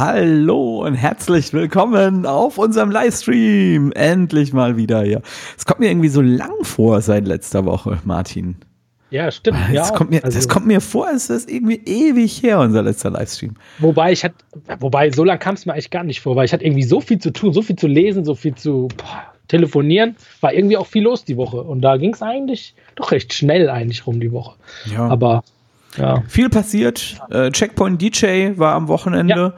Hallo und herzlich willkommen auf unserem Livestream. Endlich mal wieder hier. Es kommt mir irgendwie so lang vor seit letzter Woche, Martin. Ja, stimmt. Das, ja, kommt, mir, also, das kommt mir vor, als ist irgendwie ewig her, unser letzter Livestream. Wobei ich hatte, wobei so lange kam es mir eigentlich gar nicht vor, weil ich hatte irgendwie so viel zu tun, so viel zu lesen, so viel zu boah, telefonieren, war irgendwie auch viel los die Woche. Und da ging es eigentlich doch recht schnell eigentlich rum die Woche. Ja. Aber ja. Viel passiert. Äh, Checkpoint DJ war am Wochenende.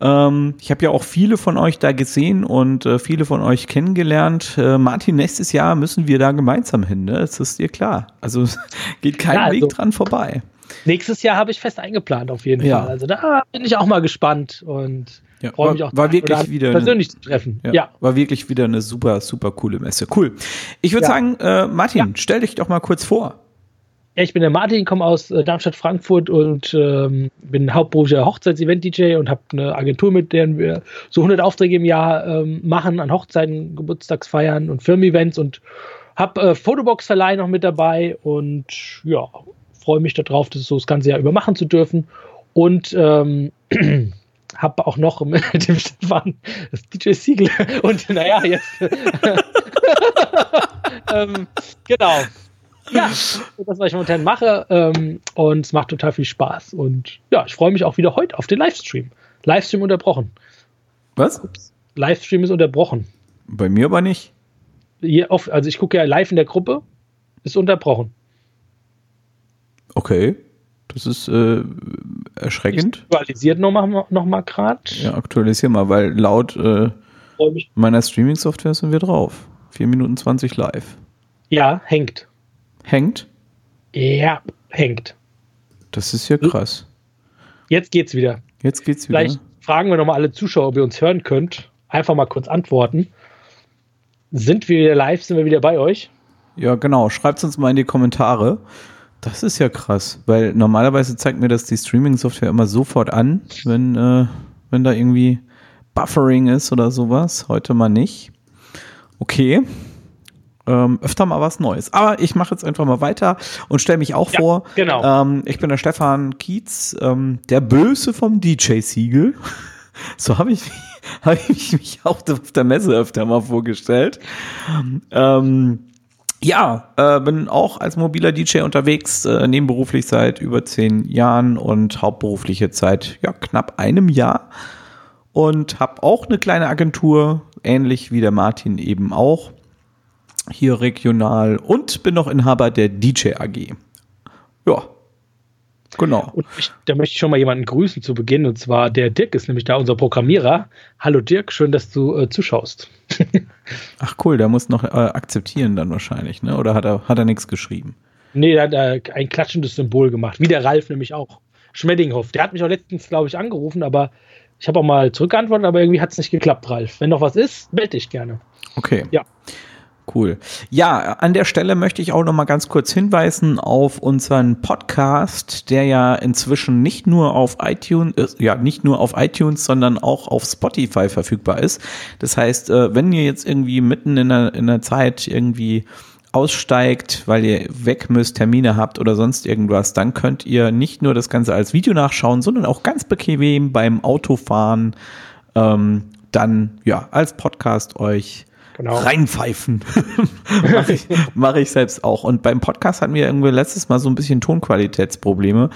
Ähm, ich habe ja auch viele von euch da gesehen und äh, viele von euch kennengelernt. Äh, Martin, nächstes Jahr müssen wir da gemeinsam hin, ne? Das ist dir klar. Also geht kein Ja, also- Weg dran vorbei. Nächstes Jahr habe ich fest eingeplant auf jeden Ja. Fall. Also da bin ich auch mal gespannt und Ja, freue mich auch war wirklich wieder anderen eine- persönlich zu treffen. Ja, Ja. War wirklich wieder eine super, super coole Messe. Cool. Ich würde sagen, äh, Martin, stell dich doch mal kurz vor. Ja, ich bin der Martin, komme aus äh, Darmstadt, Frankfurt und ähm, bin hauptberuflicher Hochzeits-Event-DJ und habe eine Agentur, mit der wir so 100 Aufträge im Jahr ähm, machen an Hochzeiten, Geburtstagsfeiern und Firmen-Events und habe äh, Fotobox-Verleih noch mit dabei und ja, freue mich darauf, das so das ganze Jahr über machen zu dürfen und ähm, habe auch noch mit dem Stefan das DJ Siegel und naja, jetzt ähm, genau. Ja, das was ich momentan mache. Ähm, und es macht total viel Spaß. Und ja, ich freue mich auch wieder heute auf den Livestream. Livestream unterbrochen. Was? Livestream ist unterbrochen. Bei mir aber nicht. Hier auf, also ich gucke ja live in der Gruppe, ist unterbrochen. Okay. Das ist äh, erschreckend. Aktualisiert nochmal noch mal gerade. Ja, aktualisier mal, weil laut äh, meiner Streaming-Software sind wir drauf. 4 Minuten 20 live. Ja, hängt. Hängt? Ja, hängt. Das ist ja krass. Jetzt geht's wieder. Jetzt geht's wieder. Vielleicht fragen wir nochmal alle Zuschauer, ob ihr uns hören könnt. Einfach mal kurz antworten. Sind wir wieder live? Sind wir wieder bei euch? Ja, genau. Schreibt uns mal in die Kommentare. Das ist ja krass, weil normalerweise zeigt mir das die Streaming-Software immer sofort an, wenn, äh, wenn da irgendwie Buffering ist oder sowas. Heute mal nicht. Okay. Ähm, öfter mal was Neues. Aber ich mache jetzt einfach mal weiter und stelle mich auch Ja, vor. genau. Ähm, ich bin der Stefan Kietz, ähm, der Böse vom DJ-Siegel. So habe ich, hab ich mich auch auf der Messe öfter mal vorgestellt. Ähm, ja, äh, bin auch als mobiler DJ unterwegs, äh, nebenberuflich seit über zehn Jahren und hauptberufliche seit ja, knapp einem Jahr. Und habe auch eine kleine Agentur, ähnlich wie der Martin eben auch, hier regional und bin noch Inhaber der DJ AG. Ja, genau. Und ich, da möchte ich schon mal jemanden grüßen zu Beginn. Und zwar der Dirk ist nämlich da, unser Programmierer. Hallo Dirk, schön, dass du äh, zuschaust. Ach cool, der muss noch äh, akzeptieren dann wahrscheinlich, ne? Oder hat er, hat er nichts geschrieben? Nee, der hat äh, ein klatschendes Symbol gemacht. Wie der Ralf nämlich auch. Schmeddinghoff. Der hat mich auch letztens, glaube ich, angerufen, aber ich habe auch mal zurückgeantwortet, aber irgendwie hat es nicht geklappt, Ralf. Wenn noch was ist, melde dich gerne. Okay. Ja. Cool. Ja, an der Stelle möchte ich auch noch mal ganz kurz hinweisen auf unseren Podcast, der ja inzwischen nicht nur auf iTunes, äh, ja, nicht nur auf iTunes, sondern auch auf Spotify verfügbar ist. Das heißt, äh, wenn ihr jetzt irgendwie mitten in der, in der Zeit irgendwie aussteigt, weil ihr weg müsst, Termine habt oder sonst irgendwas, dann könnt ihr nicht nur das Ganze als Video nachschauen, sondern auch ganz bequem beim Autofahren ähm, dann ja als Podcast euch Genau. reinpfeifen. Mache ich, mach ich selbst auch. Und beim Podcast hatten wir irgendwie letztes Mal so ein bisschen Tonqualitätsprobleme.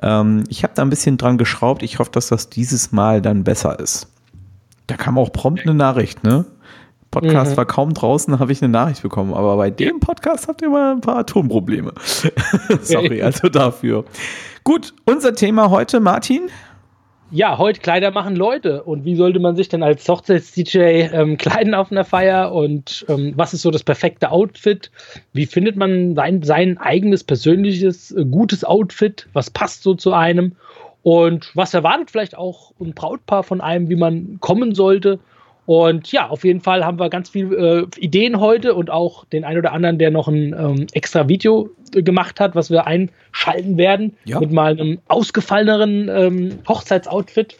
Ähm, ich habe da ein bisschen dran geschraubt. Ich hoffe, dass das dieses Mal dann besser ist. Da kam auch prompt eine Nachricht, ne? Podcast Mhm. war kaum draußen, habe ich eine Nachricht bekommen. Aber bei dem Podcast habt ihr mal ein paar Tonprobleme. Sorry, also dafür. Gut, unser Thema heute, Martin. Ja, heute Kleider machen Leute. Und wie sollte man sich denn als Hochzeits-DJ ähm, kleiden auf einer Feier? Und ähm, was ist so das perfekte Outfit? Wie findet man sein, sein eigenes persönliches, äh, gutes Outfit? Was passt so zu einem? Und was erwartet vielleicht auch ein Brautpaar von einem, wie man kommen sollte? Und ja, auf jeden Fall haben wir ganz viele äh, Ideen heute und auch den ein oder anderen, der noch ein ähm, extra Video äh, gemacht hat, was wir einschalten werden Ja. mit mal einem ausgefalleneren ähm, Hochzeitsoutfit.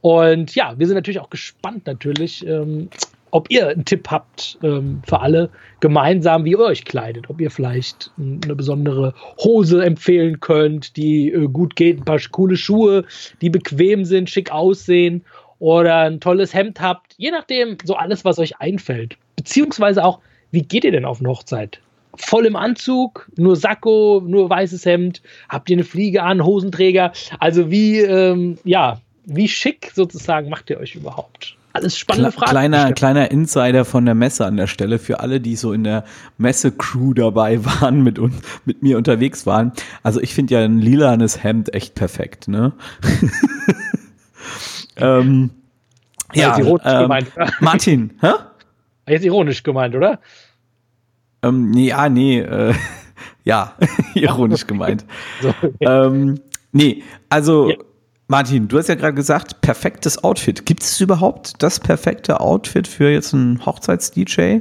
Und ja, wir sind natürlich auch gespannt natürlich, ähm, ob ihr einen Tipp habt ähm, für alle gemeinsam, wie ihr euch kleidet. Ob ihr vielleicht eine besondere Hose empfehlen könnt, die äh, gut geht, ein paar coole Schuhe, die bequem sind, schick aussehen oder ein tolles Hemd habt. Je nachdem, so alles, was euch einfällt. Beziehungsweise auch, wie geht ihr denn auf eine Hochzeit? Voll im Anzug, nur Sakko, nur weißes Hemd, habt ihr eine Fliege an, Hosenträger? Also wie, ähm, ja, wie schick sozusagen macht ihr euch überhaupt? Alles spannende Fragen. Kleiner, kleiner Insider von der Messe an der Stelle für alle, die so in der Messe-Crew dabei waren, mit, uns, mit mir unterwegs waren. Also ich finde ja ein lilanes Hemd echt perfekt, ne? ähm, ja, ähm, gemeint, Martin, hä? Jetzt ironisch gemeint, oder? Ähm, nee, ah, nee, äh, ja, ironisch gemeint. so, okay. ähm, nee, also ja. Martin, du hast ja gerade gesagt, perfektes Outfit. Gibt es überhaupt das perfekte Outfit für jetzt einen Hochzeits-DJ?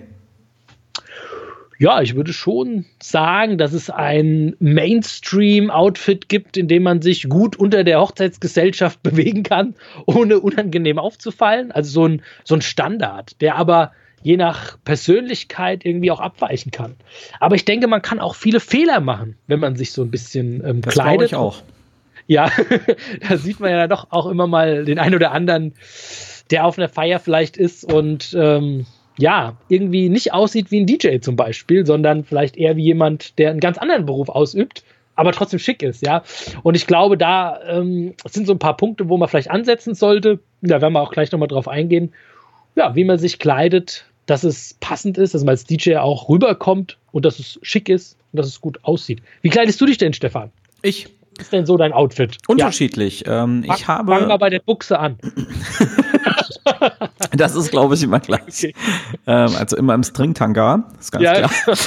Ja, ich würde schon sagen, dass es ein Mainstream-Outfit gibt, in dem man sich gut unter der Hochzeitsgesellschaft bewegen kann, ohne unangenehm aufzufallen. Also so ein, so ein Standard, der aber je nach Persönlichkeit irgendwie auch abweichen kann. Aber ich denke, man kann auch viele Fehler machen, wenn man sich so ein bisschen ähm, das kleidet. Ich auch. Ja, da sieht man ja doch auch immer mal den einen oder anderen, der auf einer Feier vielleicht ist und ähm, ja, irgendwie nicht aussieht wie ein DJ zum Beispiel, sondern vielleicht eher wie jemand, der einen ganz anderen Beruf ausübt, aber trotzdem schick ist, ja. Und ich glaube, da ähm, sind so ein paar Punkte, wo man vielleicht ansetzen sollte. Da werden wir auch gleich nochmal drauf eingehen. Ja, wie man sich kleidet, dass es passend ist, dass man als DJ auch rüberkommt und dass es schick ist und dass es gut aussieht. Wie kleidest du dich denn, Stefan? Ich ist denn so dein Outfit? Unterschiedlich. Ja. Ähm, ich fang, habe. Fang mal bei der Buchse an. das ist, glaube ich, immer gleich. Okay. Ähm, also immer im Stringtanga, ist ganz ja. klar.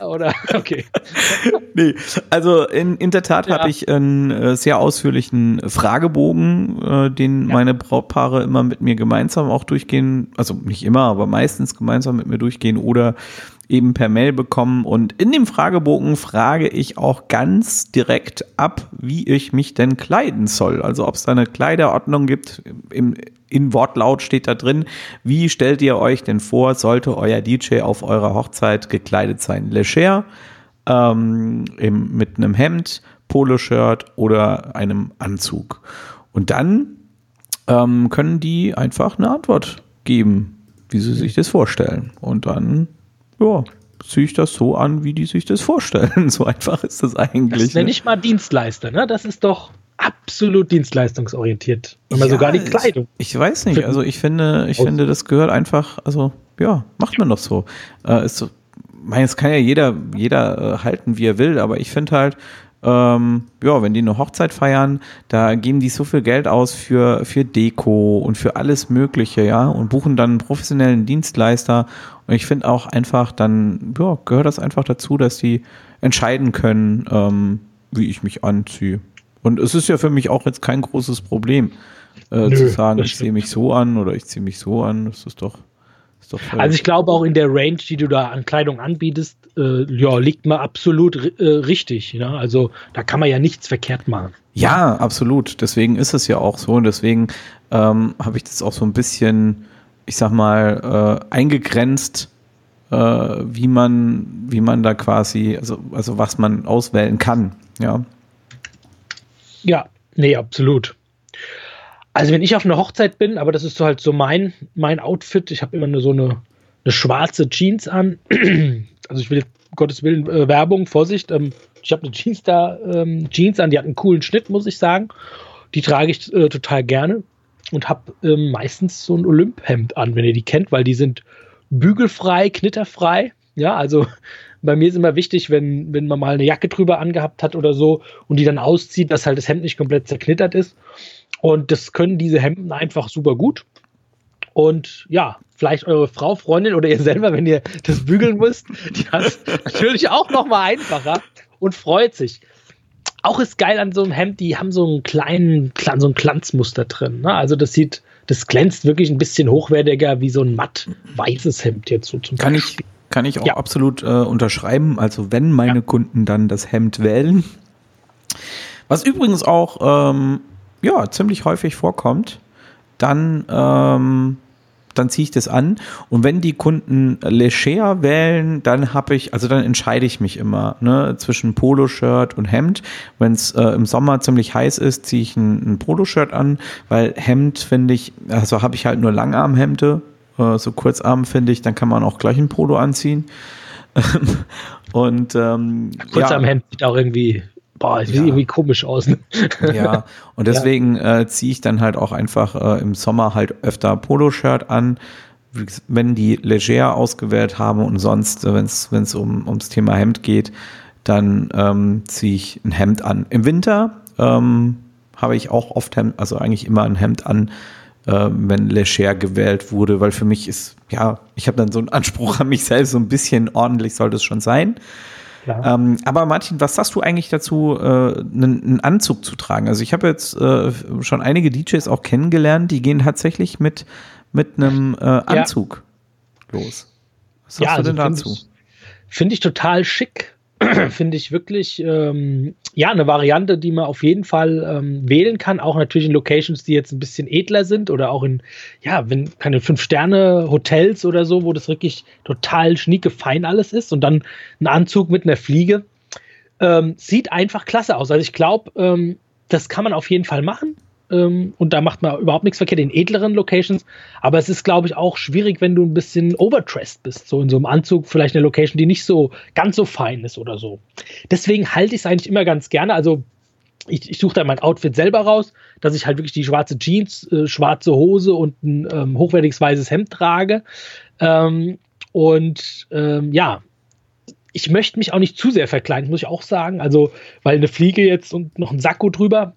Oder okay. nee, also in, in der Tat ja. habe ich einen äh, sehr ausführlichen Fragebogen, äh, den ja. meine Brautpaare immer mit mir gemeinsam auch durchgehen, also nicht immer, aber meistens gemeinsam mit mir durchgehen oder eben per Mail bekommen. Und in dem Fragebogen frage ich auch ganz direkt ab, wie ich mich denn kleiden soll. Also ob es da eine Kleiderordnung gibt. Im, in Wortlaut steht da drin, wie stellt ihr euch denn vor, sollte euer DJ auf eurer Hochzeit gekleidet sein? Leger, ähm, mit einem Hemd, Poloshirt oder einem Anzug. Und dann ähm, können die einfach eine Antwort geben, wie sie sich das vorstellen. Und dann ja, ziehe ich das so an, wie die sich das vorstellen. So einfach ist das eigentlich. Das nenne ne? ich mal Dienstleister, ne? Das ist doch absolut dienstleistungsorientiert. Und ja, sogar die Kleidung. Ich, ich weiß nicht, also ich finde, ich finde, das gehört einfach, also ja, macht man doch so. Äh, ist so meine, es kann ja jeder, jeder äh, halten, wie er will, aber ich finde halt, ähm, ja, wenn die eine Hochzeit feiern, da geben die so viel Geld aus für, für Deko und für alles Mögliche, ja, und buchen dann einen professionellen Dienstleister. Und ich finde auch einfach, dann, ja, gehört das einfach dazu, dass die entscheiden können, ähm, wie ich mich anziehe. Und es ist ja für mich auch jetzt kein großes Problem, äh, Nö, zu sagen, ich ziehe mich so an oder ich ziehe mich so an. Das ist doch also ich glaube auch in der Range, die du da an Kleidung anbietest, äh, ja, liegt man absolut äh, richtig. Ja? Also da kann man ja nichts verkehrt machen. Ja, absolut. Deswegen ist es ja auch so. Und deswegen ähm, habe ich das auch so ein bisschen, ich sag mal, äh, eingegrenzt, äh, wie man, wie man da quasi, also, also was man auswählen kann. Ja. Ja, nee, absolut. Also wenn ich auf einer Hochzeit bin, aber das ist so halt so mein, mein Outfit, ich habe immer nur so eine, eine schwarze Jeans an. Also ich will Gottes Willen äh, Werbung, Vorsicht. Ähm, ich habe eine Jeans da, ähm, Jeans an, die hat einen coolen Schnitt, muss ich sagen. Die trage ich äh, total gerne und habe ähm, meistens so ein Olymphemd an, wenn ihr die kennt, weil die sind bügelfrei, knitterfrei. Ja, also bei mir ist immer wichtig, wenn, wenn man mal eine Jacke drüber angehabt hat oder so und die dann auszieht, dass halt das Hemd nicht komplett zerknittert ist. Und das können diese Hemden einfach super gut. Und ja, vielleicht eure Frau, Freundin oder ihr selber, wenn ihr das bügeln müsst, die hat es natürlich auch noch mal einfacher und freut sich. Auch ist geil an so einem Hemd, die haben so einen kleinen, so ein Glanzmuster drin. Ne? Also das sieht, das glänzt wirklich ein bisschen hochwertiger wie so ein matt weißes Hemd jetzt so zum kann Beispiel. Ich, kann ich auch ja. absolut äh, unterschreiben. Also wenn meine ja. Kunden dann das Hemd wählen. Was übrigens auch ähm, ja, ziemlich häufig vorkommt. dann ähm, dann ziehe ich das an. Und wenn die Kunden leger wählen, dann habe ich, also dann entscheide ich mich immer ne, zwischen Poloshirt und Hemd. Wenn es äh, im Sommer ziemlich heiß ist, ziehe ich ein, ein Poloshirt an, weil Hemd finde ich, also habe ich halt nur Langarmhemde, äh, so Kurzarm finde ich, dann kann man auch gleich ein Polo anziehen. und ähm, Kurzarmhemd ja. sieht auch irgendwie boah, sieht ja. irgendwie komisch aus. Ne? Ja, und deswegen ja. äh, ziehe ich dann halt auch einfach äh, im Sommer halt öfter Poloshirt an, wenn die leger ausgewählt haben und sonst, äh, wenn es um, ums Thema Hemd geht, dann ähm, ziehe ich ein Hemd an. Im Winter ähm, habe ich auch oft Hemd, also eigentlich immer ein Hemd an, äh, wenn leger gewählt wurde, weil für mich ist, ja, ich habe dann so einen Anspruch an mich selbst, so ein bisschen ordentlich sollte es schon sein. Ähm, aber Martin, was sagst du eigentlich dazu, äh, einen, einen, Anzug zu tragen? Also ich habe jetzt äh, schon einige DJs auch kennengelernt, die gehen tatsächlich mit, mit einem äh, Anzug ja. los. Was sagst ja, du denn also dazu? Finde ich total schick. finde ich wirklich ähm, ja eine Variante, die man auf jeden Fall ähm, wählen kann. Auch natürlich in Locations, die jetzt ein bisschen edler sind oder auch in ja, wenn keine fünf Sterne Hotels oder so, wo das wirklich total schnieke fein alles ist und dann ein Anzug mit einer Fliege ähm, sieht einfach klasse aus. Also ich glaube, ähm, das kann man auf jeden Fall machen. Ähm, und da macht man überhaupt nichts verkehrt in edleren Locations. Aber es ist, glaube ich, auch schwierig, wenn du ein bisschen overdressed bist, so in so einem Anzug, vielleicht eine Location, die nicht so ganz so fein ist oder so. Deswegen halte ich es eigentlich immer ganz gerne. Also ich, ich suche dann mein Outfit selber raus, dass ich halt wirklich die schwarze Jeans, äh, schwarze Hose und ein ähm, hochwertiges weißes Hemd trage. Ähm, und ähm, ja, ich möchte mich auch nicht zu sehr verkleiden, muss ich auch sagen. Also, weil eine Fliege jetzt und noch ein Sakko drüber,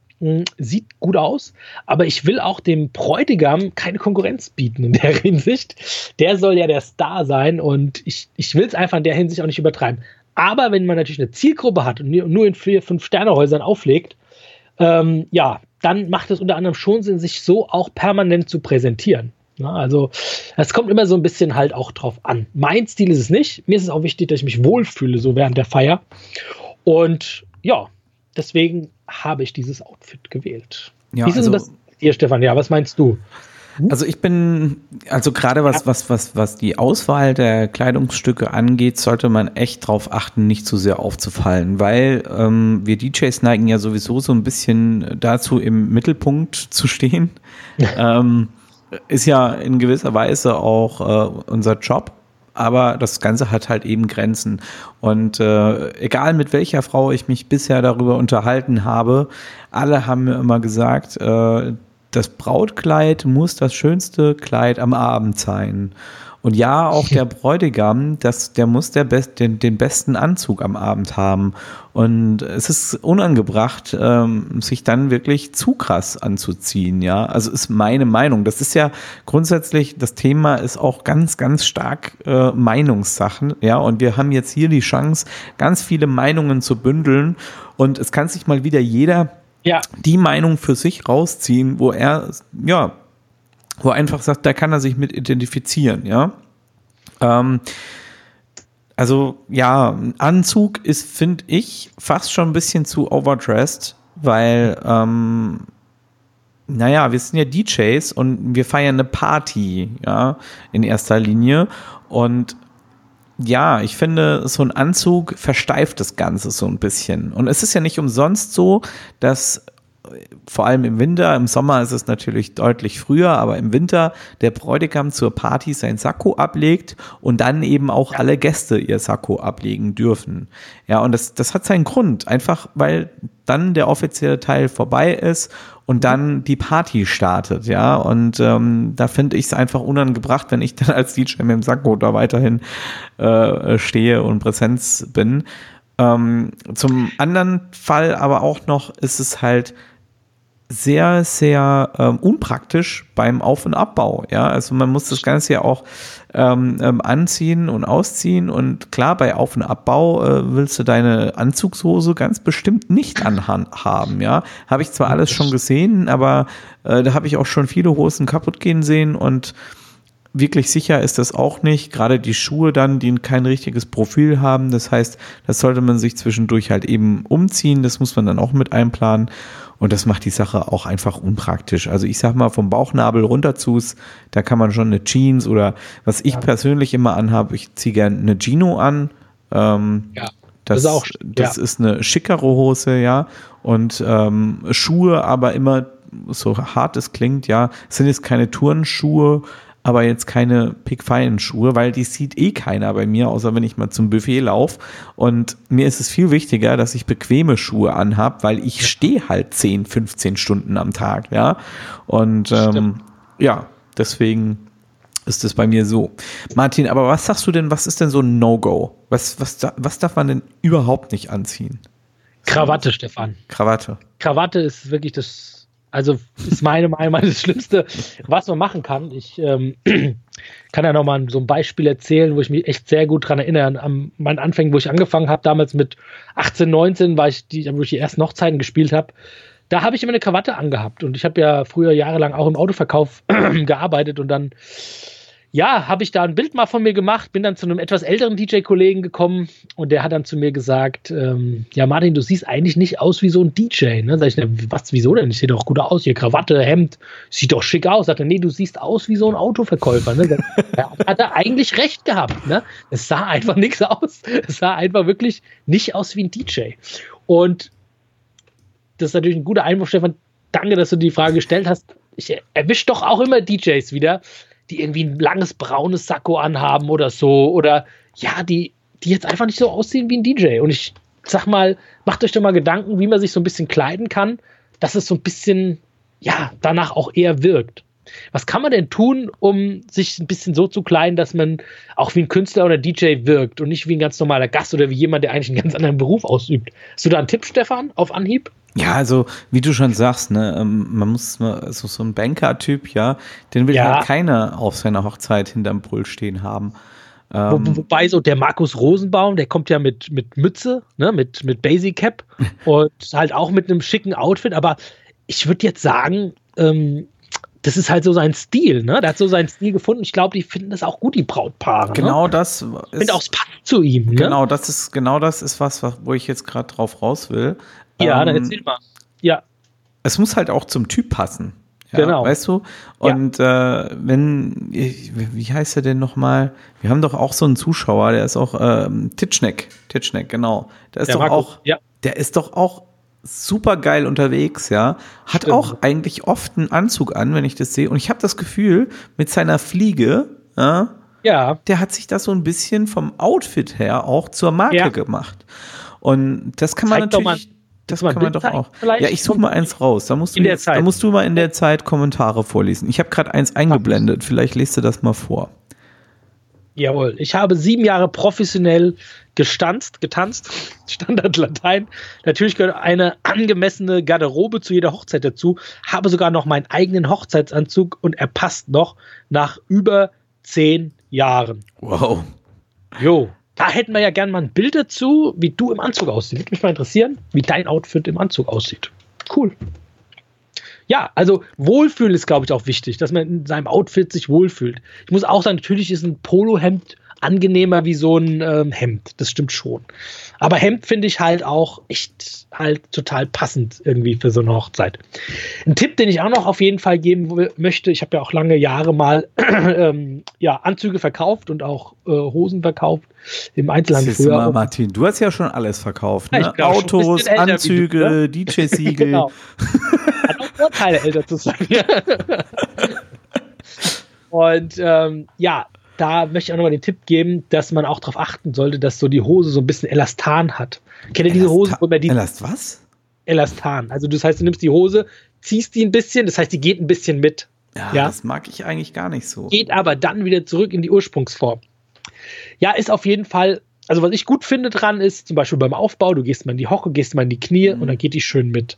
sieht gut aus, aber ich will auch dem Bräutigam keine Konkurrenz bieten in der Hinsicht. Der soll ja der Star sein und ich, ich will es einfach in der Hinsicht auch nicht übertreiben. Aber wenn man natürlich eine Zielgruppe hat und nur in vier, fünf Sternehäusern auflegt, ähm, ja, dann macht es unter anderem schon Sinn, sich so auch permanent zu präsentieren. Ja, also es kommt immer so ein bisschen halt auch drauf an. Mein Stil ist es nicht. Mir ist es auch wichtig, dass ich mich wohlfühle, so während der Feier. Und ja, deswegen habe ich dieses Outfit gewählt. Ja, Wie ist also, das dir, Stefan? Ja, was meinst du? Also ich bin, also gerade was, was, was, was die Auswahl der Kleidungsstücke angeht, sollte man echt darauf achten, nicht zu sehr aufzufallen, weil ähm, wir DJs neigen ja sowieso so ein bisschen dazu, im Mittelpunkt zu stehen. ähm, ist ja in gewisser Weise auch äh, unser Job aber das Ganze hat halt eben Grenzen. Und äh, egal mit welcher Frau ich mich bisher darüber unterhalten habe, alle haben mir immer gesagt, äh, das Brautkleid muss das schönste Kleid am Abend sein. Und ja, auch der Bräutigam, das, der muss der Best, den, den besten Anzug am Abend haben. Und es ist unangebracht, ähm, sich dann wirklich zu krass anzuziehen, ja. Also ist meine Meinung. Das ist ja grundsätzlich, das Thema ist auch ganz, ganz stark äh, Meinungssachen, ja. Und wir haben jetzt hier die Chance, ganz viele Meinungen zu bündeln. Und es kann sich mal wieder jeder ja. die Meinung für sich rausziehen, wo er, ja, wo er einfach sagt, da kann er sich mit identifizieren, ja. Ähm, also ja, Anzug ist, finde ich, fast schon ein bisschen zu overdressed, weil, ähm, naja, wir sind ja DJs und wir feiern eine Party, ja, in erster Linie. Und ja, ich finde, so ein Anzug versteift das Ganze so ein bisschen. Und es ist ja nicht umsonst so, dass vor allem im Winter, im Sommer ist es natürlich deutlich früher, aber im Winter der Bräutigam zur Party sein Sakko ablegt und dann eben auch alle Gäste ihr Sakko ablegen dürfen. Ja, und das, das hat seinen Grund, einfach weil dann der offizielle Teil vorbei ist und dann die Party startet, ja. Und ähm, da finde ich es einfach unangebracht, wenn ich dann als DJ mit dem Sakko da weiterhin äh, stehe und Präsenz bin. Ähm, zum anderen Fall aber auch noch ist es halt sehr, sehr ähm, unpraktisch beim Auf- und Abbau. Ja, also man muss das Ganze ja auch ähm, ähm, anziehen und ausziehen. Und klar, bei Auf- und Abbau äh, willst du deine Anzugshose ganz bestimmt nicht anhaben. Ja, habe ich zwar alles schon gesehen, aber äh, da habe ich auch schon viele Hosen kaputt gehen sehen und wirklich sicher ist das auch nicht. Gerade die Schuhe dann, die kein richtiges Profil haben. Das heißt, das sollte man sich zwischendurch halt eben umziehen. Das muss man dann auch mit einplanen. Und das macht die Sache auch einfach unpraktisch. Also ich sag mal, vom Bauchnabel runter zu's, da kann man schon eine Jeans oder was ich ja. persönlich immer anhabe, ich ziehe gerne eine Gino an. Ähm, ja. Das, das, ist, auch, das ja. ist eine schickere Hose, ja. Und ähm, Schuhe, aber immer so hart es klingt, ja, sind jetzt keine Turnschuhe, aber jetzt keine Pickfeien-Schuhe, weil die sieht eh keiner bei mir, außer wenn ich mal zum Buffet laufe. Und mir ist es viel wichtiger, dass ich bequeme Schuhe anhab, weil ich stehe halt 10, 15 Stunden am Tag, ja. Und ähm, ja, deswegen ist es bei mir so. Martin, aber was sagst du denn, was ist denn so ein No-Go? Was, was, was darf man denn überhaupt nicht anziehen? Krawatte, Stefan. Krawatte. Krawatte ist wirklich das also ist meine Meinung das Schlimmste, was man machen kann. Ich ähm, kann ja noch mal so ein Beispiel erzählen, wo ich mich echt sehr gut dran erinnere. An meinen Anfängen, wo ich angefangen habe, damals mit 18, 19, war ich die, wo ich die ersten Hochzeiten gespielt habe. Da habe ich immer eine Krawatte angehabt und ich habe ja früher jahrelang auch im Autoverkauf gearbeitet und dann ja, habe ich da ein Bild mal von mir gemacht, bin dann zu einem etwas älteren DJ-Kollegen gekommen und der hat dann zu mir gesagt, ähm, ja Martin, du siehst eigentlich nicht aus wie so ein DJ. Ne? Sag ich, was, wieso denn? Ich sehe doch gut aus, hier Krawatte, Hemd, sieht doch schick aus. Sagt er, nee, du siehst aus wie so ein Autoverkäufer. Ne? hat er eigentlich recht gehabt. Ne? Es sah einfach nichts aus. Es sah einfach wirklich nicht aus wie ein DJ. Und das ist natürlich ein guter Einwurf, Stefan. Danke, dass du die Frage gestellt hast. Ich erwische doch auch immer DJs wieder, die irgendwie ein langes braunes Sakko anhaben oder so. Oder ja, die, die jetzt einfach nicht so aussehen wie ein DJ. Und ich sag mal, macht euch doch mal Gedanken, wie man sich so ein bisschen kleiden kann, dass es so ein bisschen, ja, danach auch eher wirkt. Was kann man denn tun, um sich ein bisschen so zu kleiden, dass man auch wie ein Künstler oder DJ wirkt und nicht wie ein ganz normaler Gast oder wie jemand, der eigentlich einen ganz anderen Beruf ausübt? Hast du da einen Tipp, Stefan, auf Anhieb? Ja, also wie du schon sagst, ne, ähm, man muss so, so ein Banker-Typ, ja, den will ja. halt keiner auf seiner Hochzeit hinterm Brüll stehen haben. Wo, ähm, wobei so der Markus Rosenbaum, der kommt ja mit, mit Mütze, ne, mit, mit Basic Cap und halt auch mit einem schicken Outfit, aber ich würde jetzt sagen, ähm, das ist halt so sein Stil, ne? Der hat so seinen Stil gefunden. Ich glaube, die finden das auch gut, die Brautpaare. Ne? Genau ne? das. Ich finde auch, es passt zu ihm. Ne? Genau, das ist, genau das ist was, wo ich jetzt gerade drauf raus will. Ja, ähm, dann erzähl mal. Ja. Es muss halt auch zum Typ passen. Ja, genau. Weißt du? Und ja. äh, wenn, wie heißt er denn nochmal? Wir haben doch auch so einen Zuschauer, der ist auch ähm, Titschneck. Titschneck, genau. Der ist der doch Marco, auch, ja. der ist doch auch super geil unterwegs, ja. Hat Stimmt. auch eigentlich oft einen Anzug an, wenn ich das sehe. Und ich habe das Gefühl, mit seiner Fliege, ja, ja, der hat sich das so ein bisschen vom Outfit her auch zur Marke ja. gemacht. Und das kann man Zeig natürlich das kann man doch auch. Ja, ich suche mal eins raus. Da musst, du jetzt, da musst du mal in der Zeit Kommentare vorlesen. Ich habe gerade eins eingeblendet. Vielleicht lest du das mal vor. Jawohl. Ich habe sieben Jahre professionell gestanzt, getanzt. Standard Latein. Natürlich gehört eine angemessene Garderobe zu jeder Hochzeit dazu. Habe sogar noch meinen eigenen Hochzeitsanzug und er passt noch nach über zehn Jahren. Wow. Jo. Da hätten wir ja gerne mal ein Bild dazu, wie du im Anzug aussiehst. Würde mich mal interessieren, wie dein Outfit im Anzug aussieht. Cool. Ja, also Wohlfühlen ist, glaube ich, auch wichtig, dass man in seinem Outfit sich wohlfühlt. Ich muss auch sagen, natürlich ist ein Polohemd angenehmer wie so ein ähm, Hemd. Das stimmt schon. Aber Hemd finde ich halt auch echt halt total passend irgendwie für so eine Hochzeit. Ein Tipp, den ich auch noch auf jeden Fall geben möchte, ich habe ja auch lange Jahre mal ähm, ja, Anzüge verkauft und auch äh, Hosen verkauft im Einzelhandel früher. Mal, Martin, du hast ja schon alles verkauft. Ne? Ja, Autos, Anzüge, ne? DJ-Siegel. genau. Hat auch Vorteile, älter zu sein. und ähm, ja, da möchte ich auch nochmal den Tipp geben, dass man auch darauf achten sollte, dass so die Hose so ein bisschen Elastan hat. Kennt ihr diese Hose, wo man die. Elast was? Elastan. Also, das heißt, du nimmst die Hose, ziehst die ein bisschen, das heißt, die geht ein bisschen mit. Ja, ja, das mag ich eigentlich gar nicht so. Geht aber dann wieder zurück in die Ursprungsform. Ja, ist auf jeden Fall, also was ich gut finde dran ist, zum Beispiel beim Aufbau, du gehst mal in die Hocke, gehst mal in die Knie mhm. und dann geht die schön mit.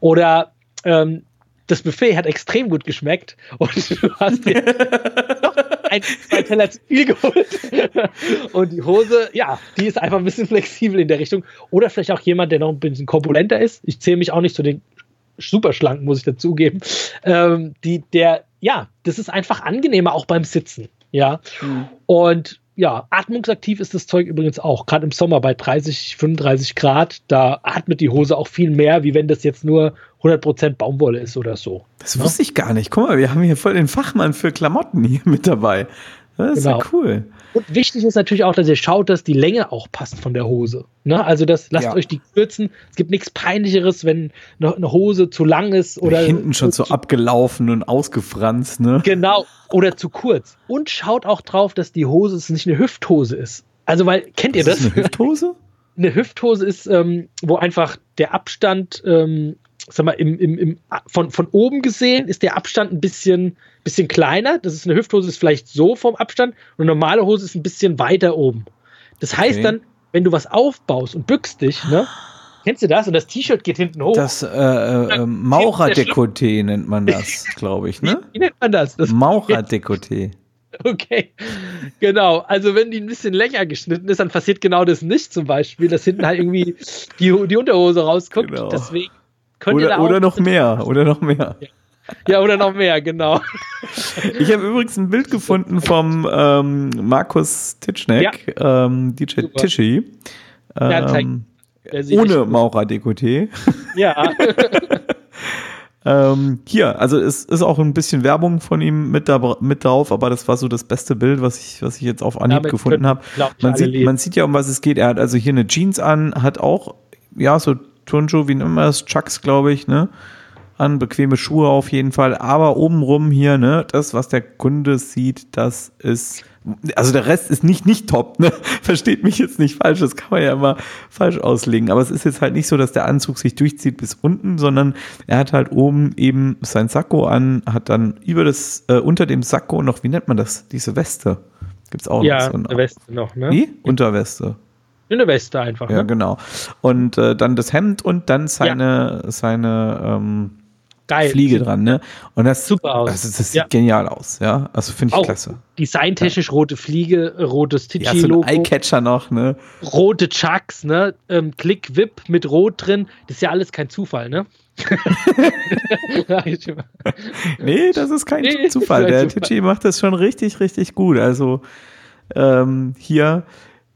Oder ähm, das Buffet hat extrem gut geschmeckt und du hast dir ein, zwei Teller zu viel geholt. Und die Hose, ja, die ist einfach ein bisschen flexibel in der Richtung. Oder vielleicht auch jemand, der noch ein bisschen korpulenter ist. Ich zähle mich auch nicht zu den super schlanken, muss ich dazugeben. Ähm, die, der, ja, das ist einfach angenehmer auch beim Sitzen. Ja. Mhm. Und ja, atmungsaktiv ist das Zeug übrigens auch. Gerade im Sommer bei 30, 35 Grad, da atmet die Hose auch viel mehr, wie wenn das jetzt nur 100% Baumwolle ist oder so. Das wusste ich gar nicht. Guck mal, wir haben hier voll den Fachmann für Klamotten hier mit dabei. Das ist genau. ja cool. Und wichtig ist natürlich auch, dass ihr schaut, dass die Länge auch passt von der Hose. Ne? Also das lasst ja. euch die kürzen. Es gibt nichts peinlicheres, wenn eine Hose zu lang ist oder hinten schon so abgelaufen und ausgefranst, ne? Genau, oder zu kurz. Und schaut auch drauf, dass die Hose nicht eine Hüfthose ist. Also weil kennt ihr das? Ist eine Hüfthose? eine Hüfthose ist, ähm, wo einfach der Abstand ähm, sag mal, im, im, im, von, von oben gesehen ist der Abstand ein bisschen, bisschen kleiner. Das ist eine Hüfthose, ist vielleicht so vom Abstand und eine normale Hose ist ein bisschen weiter oben. Das heißt okay. dann, wenn du was aufbaust und bückst dich, ne? Kennst du das? Und das T-Shirt geht hinten hoch. Das äh, äh, Maurerdekolleté nennt man das, glaube ich, ne? Wie, wie, nennt man das? das Maurerdekolleté. Okay, genau. Also wenn die ein bisschen länger geschnitten ist, dann passiert genau das nicht zum Beispiel, dass hinten halt irgendwie die, die Unterhose rausguckt. Genau. Deswegen Könnt oder, oder noch mehr, oder noch mehr. Ja. Ja, oder noch mehr, genau. Ich habe übrigens ein Bild gefunden vom ähm, Markus Titschneck, ja. ähm, DJ Super. Tischi. Ähm, ja, ohne Maurer-Dekoté. Ja. ähm, hier, also es ist auch ein bisschen Werbung von ihm mit, da, mit drauf, aber das war so das beste Bild, was ich, was ich jetzt auf Anhieb Damit gefunden habe. Man sieht, man sieht ja, um was es geht. Er hat also hier eine Jeans an, hat auch, ja, so Turnschuhe, wie immer das, Chucks, glaube ich, ne? An, bequeme Schuhe auf jeden Fall. Aber obenrum hier, ne, das, was der Kunde sieht, das ist, also der Rest ist nicht, nicht top, ne? Versteht mich jetzt nicht falsch, das kann man ja immer falsch auslegen. Aber es ist jetzt halt nicht so, dass der Anzug sich durchzieht bis unten, sondern er hat halt oben eben sein Sakko an, hat dann über das, äh, unter dem Sakko noch, wie nennt man das? Diese Weste. Gibt's auch ja, noch. Ja, Weste noch, ne? Wie? Unterweste. Eine Weste einfach. Ja, ne? genau. Und äh, dann das Hemd und dann seine, ja. seine ähm, Geil. Fliege dran, ne? Und das, Super aus. Also, das sieht ja. genial aus, ja. Also finde ich Auch klasse. Designtechnisch ja. rote Fliege, rotes Ticci-Logo. Ja, so Eyecatcher noch, ne? Rote Chucks, ne? Ähm, Click Whip mit Rot drin. Das ist ja alles kein Zufall, ne? nee, das ist kein nee, Zufall. Der Ticci macht das schon richtig, richtig gut. Also ähm, hier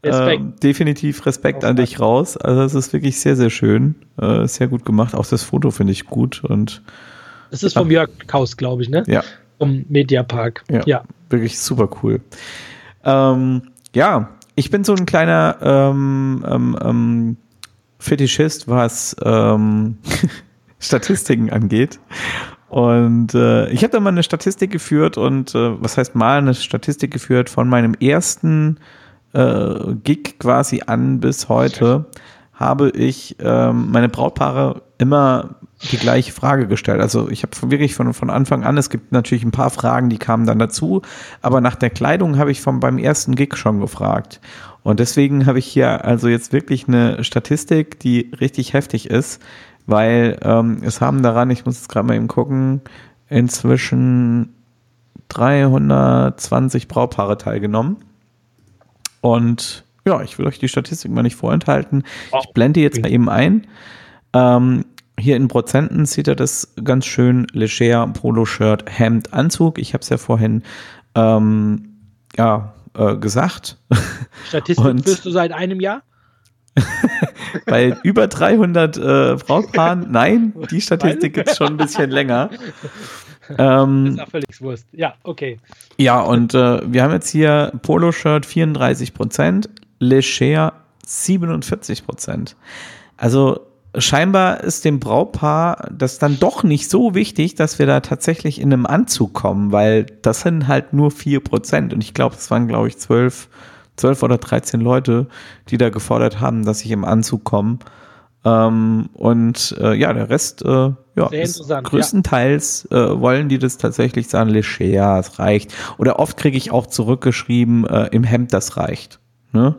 Respekt. Ähm, definitiv Respekt an dich raus. Also es ist wirklich sehr, sehr schön. Äh, sehr gut gemacht. Auch das Foto finde ich gut. Und das ist vom ach, Jörg Kaus, glaube ich, ne? Ja. Vom Mediapark. Ja, ja. Wirklich super cool. Ähm, ja, ich bin so ein kleiner ähm, ähm, ähm Fetischist, was ähm, Statistiken angeht. Und äh, ich habe da mal eine Statistik geführt und äh, was heißt mal eine Statistik geführt von meinem ersten äh, Gig quasi an bis heute habe ich ähm, meine Brautpaare immer die gleiche Frage gestellt. Also ich habe wirklich von, von Anfang an, es gibt natürlich ein paar Fragen, die kamen dann dazu, aber nach der Kleidung habe ich vom, beim ersten Gig schon gefragt. Und deswegen habe ich hier also jetzt wirklich eine Statistik, die richtig heftig ist, weil ähm, es haben daran, ich muss jetzt gerade mal eben gucken, inzwischen 320 Brautpaare teilgenommen. Und ja, ich will euch die Statistik mal nicht vorenthalten. Ich blende jetzt mal eben ein. Ähm, hier in Prozenten sieht er das ganz schön leger, Poloshirt, Hemd, Anzug. Ich habe es ja vorhin ähm, ja, äh, gesagt. Statistik Und führst du seit einem Jahr? Bei über 300 äh, Brautpaaren, nein, die Statistik gibt es schon ein bisschen länger. Ähm, das ist ja völlig Wurst. Ja, okay. Ja, und äh, wir haben jetzt hier Poloshirt 34 Prozent, Leger 47 Prozent. Also scheinbar ist dem Braupaar das dann doch nicht so wichtig, dass wir da tatsächlich in einem Anzug kommen, weil das sind halt nur 4 Prozent. Und ich glaube, es waren, glaube ich, 12, 12 oder 13 Leute, die da gefordert haben, dass ich im Anzug komme. Ähm, und äh, ja, der Rest, äh, ja, ist, größtenteils ja. äh, wollen die das tatsächlich sagen, leger, es reicht. Oder oft kriege ich auch zurückgeschrieben, äh, im Hemd, das reicht. Ne?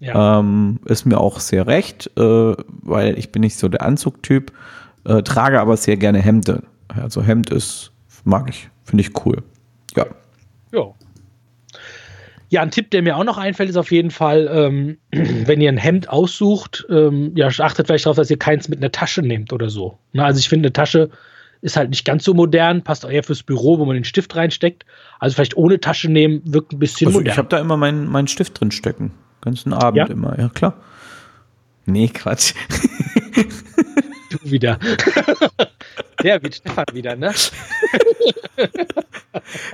Ja. Ähm, ist mir auch sehr recht, äh, weil ich bin nicht so der Anzugtyp, äh, trage aber sehr gerne Hemde. Also Hemd ist, mag ich, finde ich cool. Ja. Ja. Ja, ein Tipp, der mir auch noch einfällt, ist auf jeden Fall, ähm, wenn ihr ein Hemd aussucht, ähm, ja, achtet vielleicht darauf, dass ihr keins mit einer Tasche nehmt oder so. Na, also ich finde, eine Tasche ist halt nicht ganz so modern, passt auch eher fürs Büro, wo man den Stift reinsteckt. Also vielleicht ohne Tasche nehmen, wirkt ein bisschen Also modern. ich habe da immer meinen meinen Stift drin stecken. Ganzen Abend Ja? immer, ja klar. Nee, Quatsch. du wieder. Der wird Stefan wieder, ne?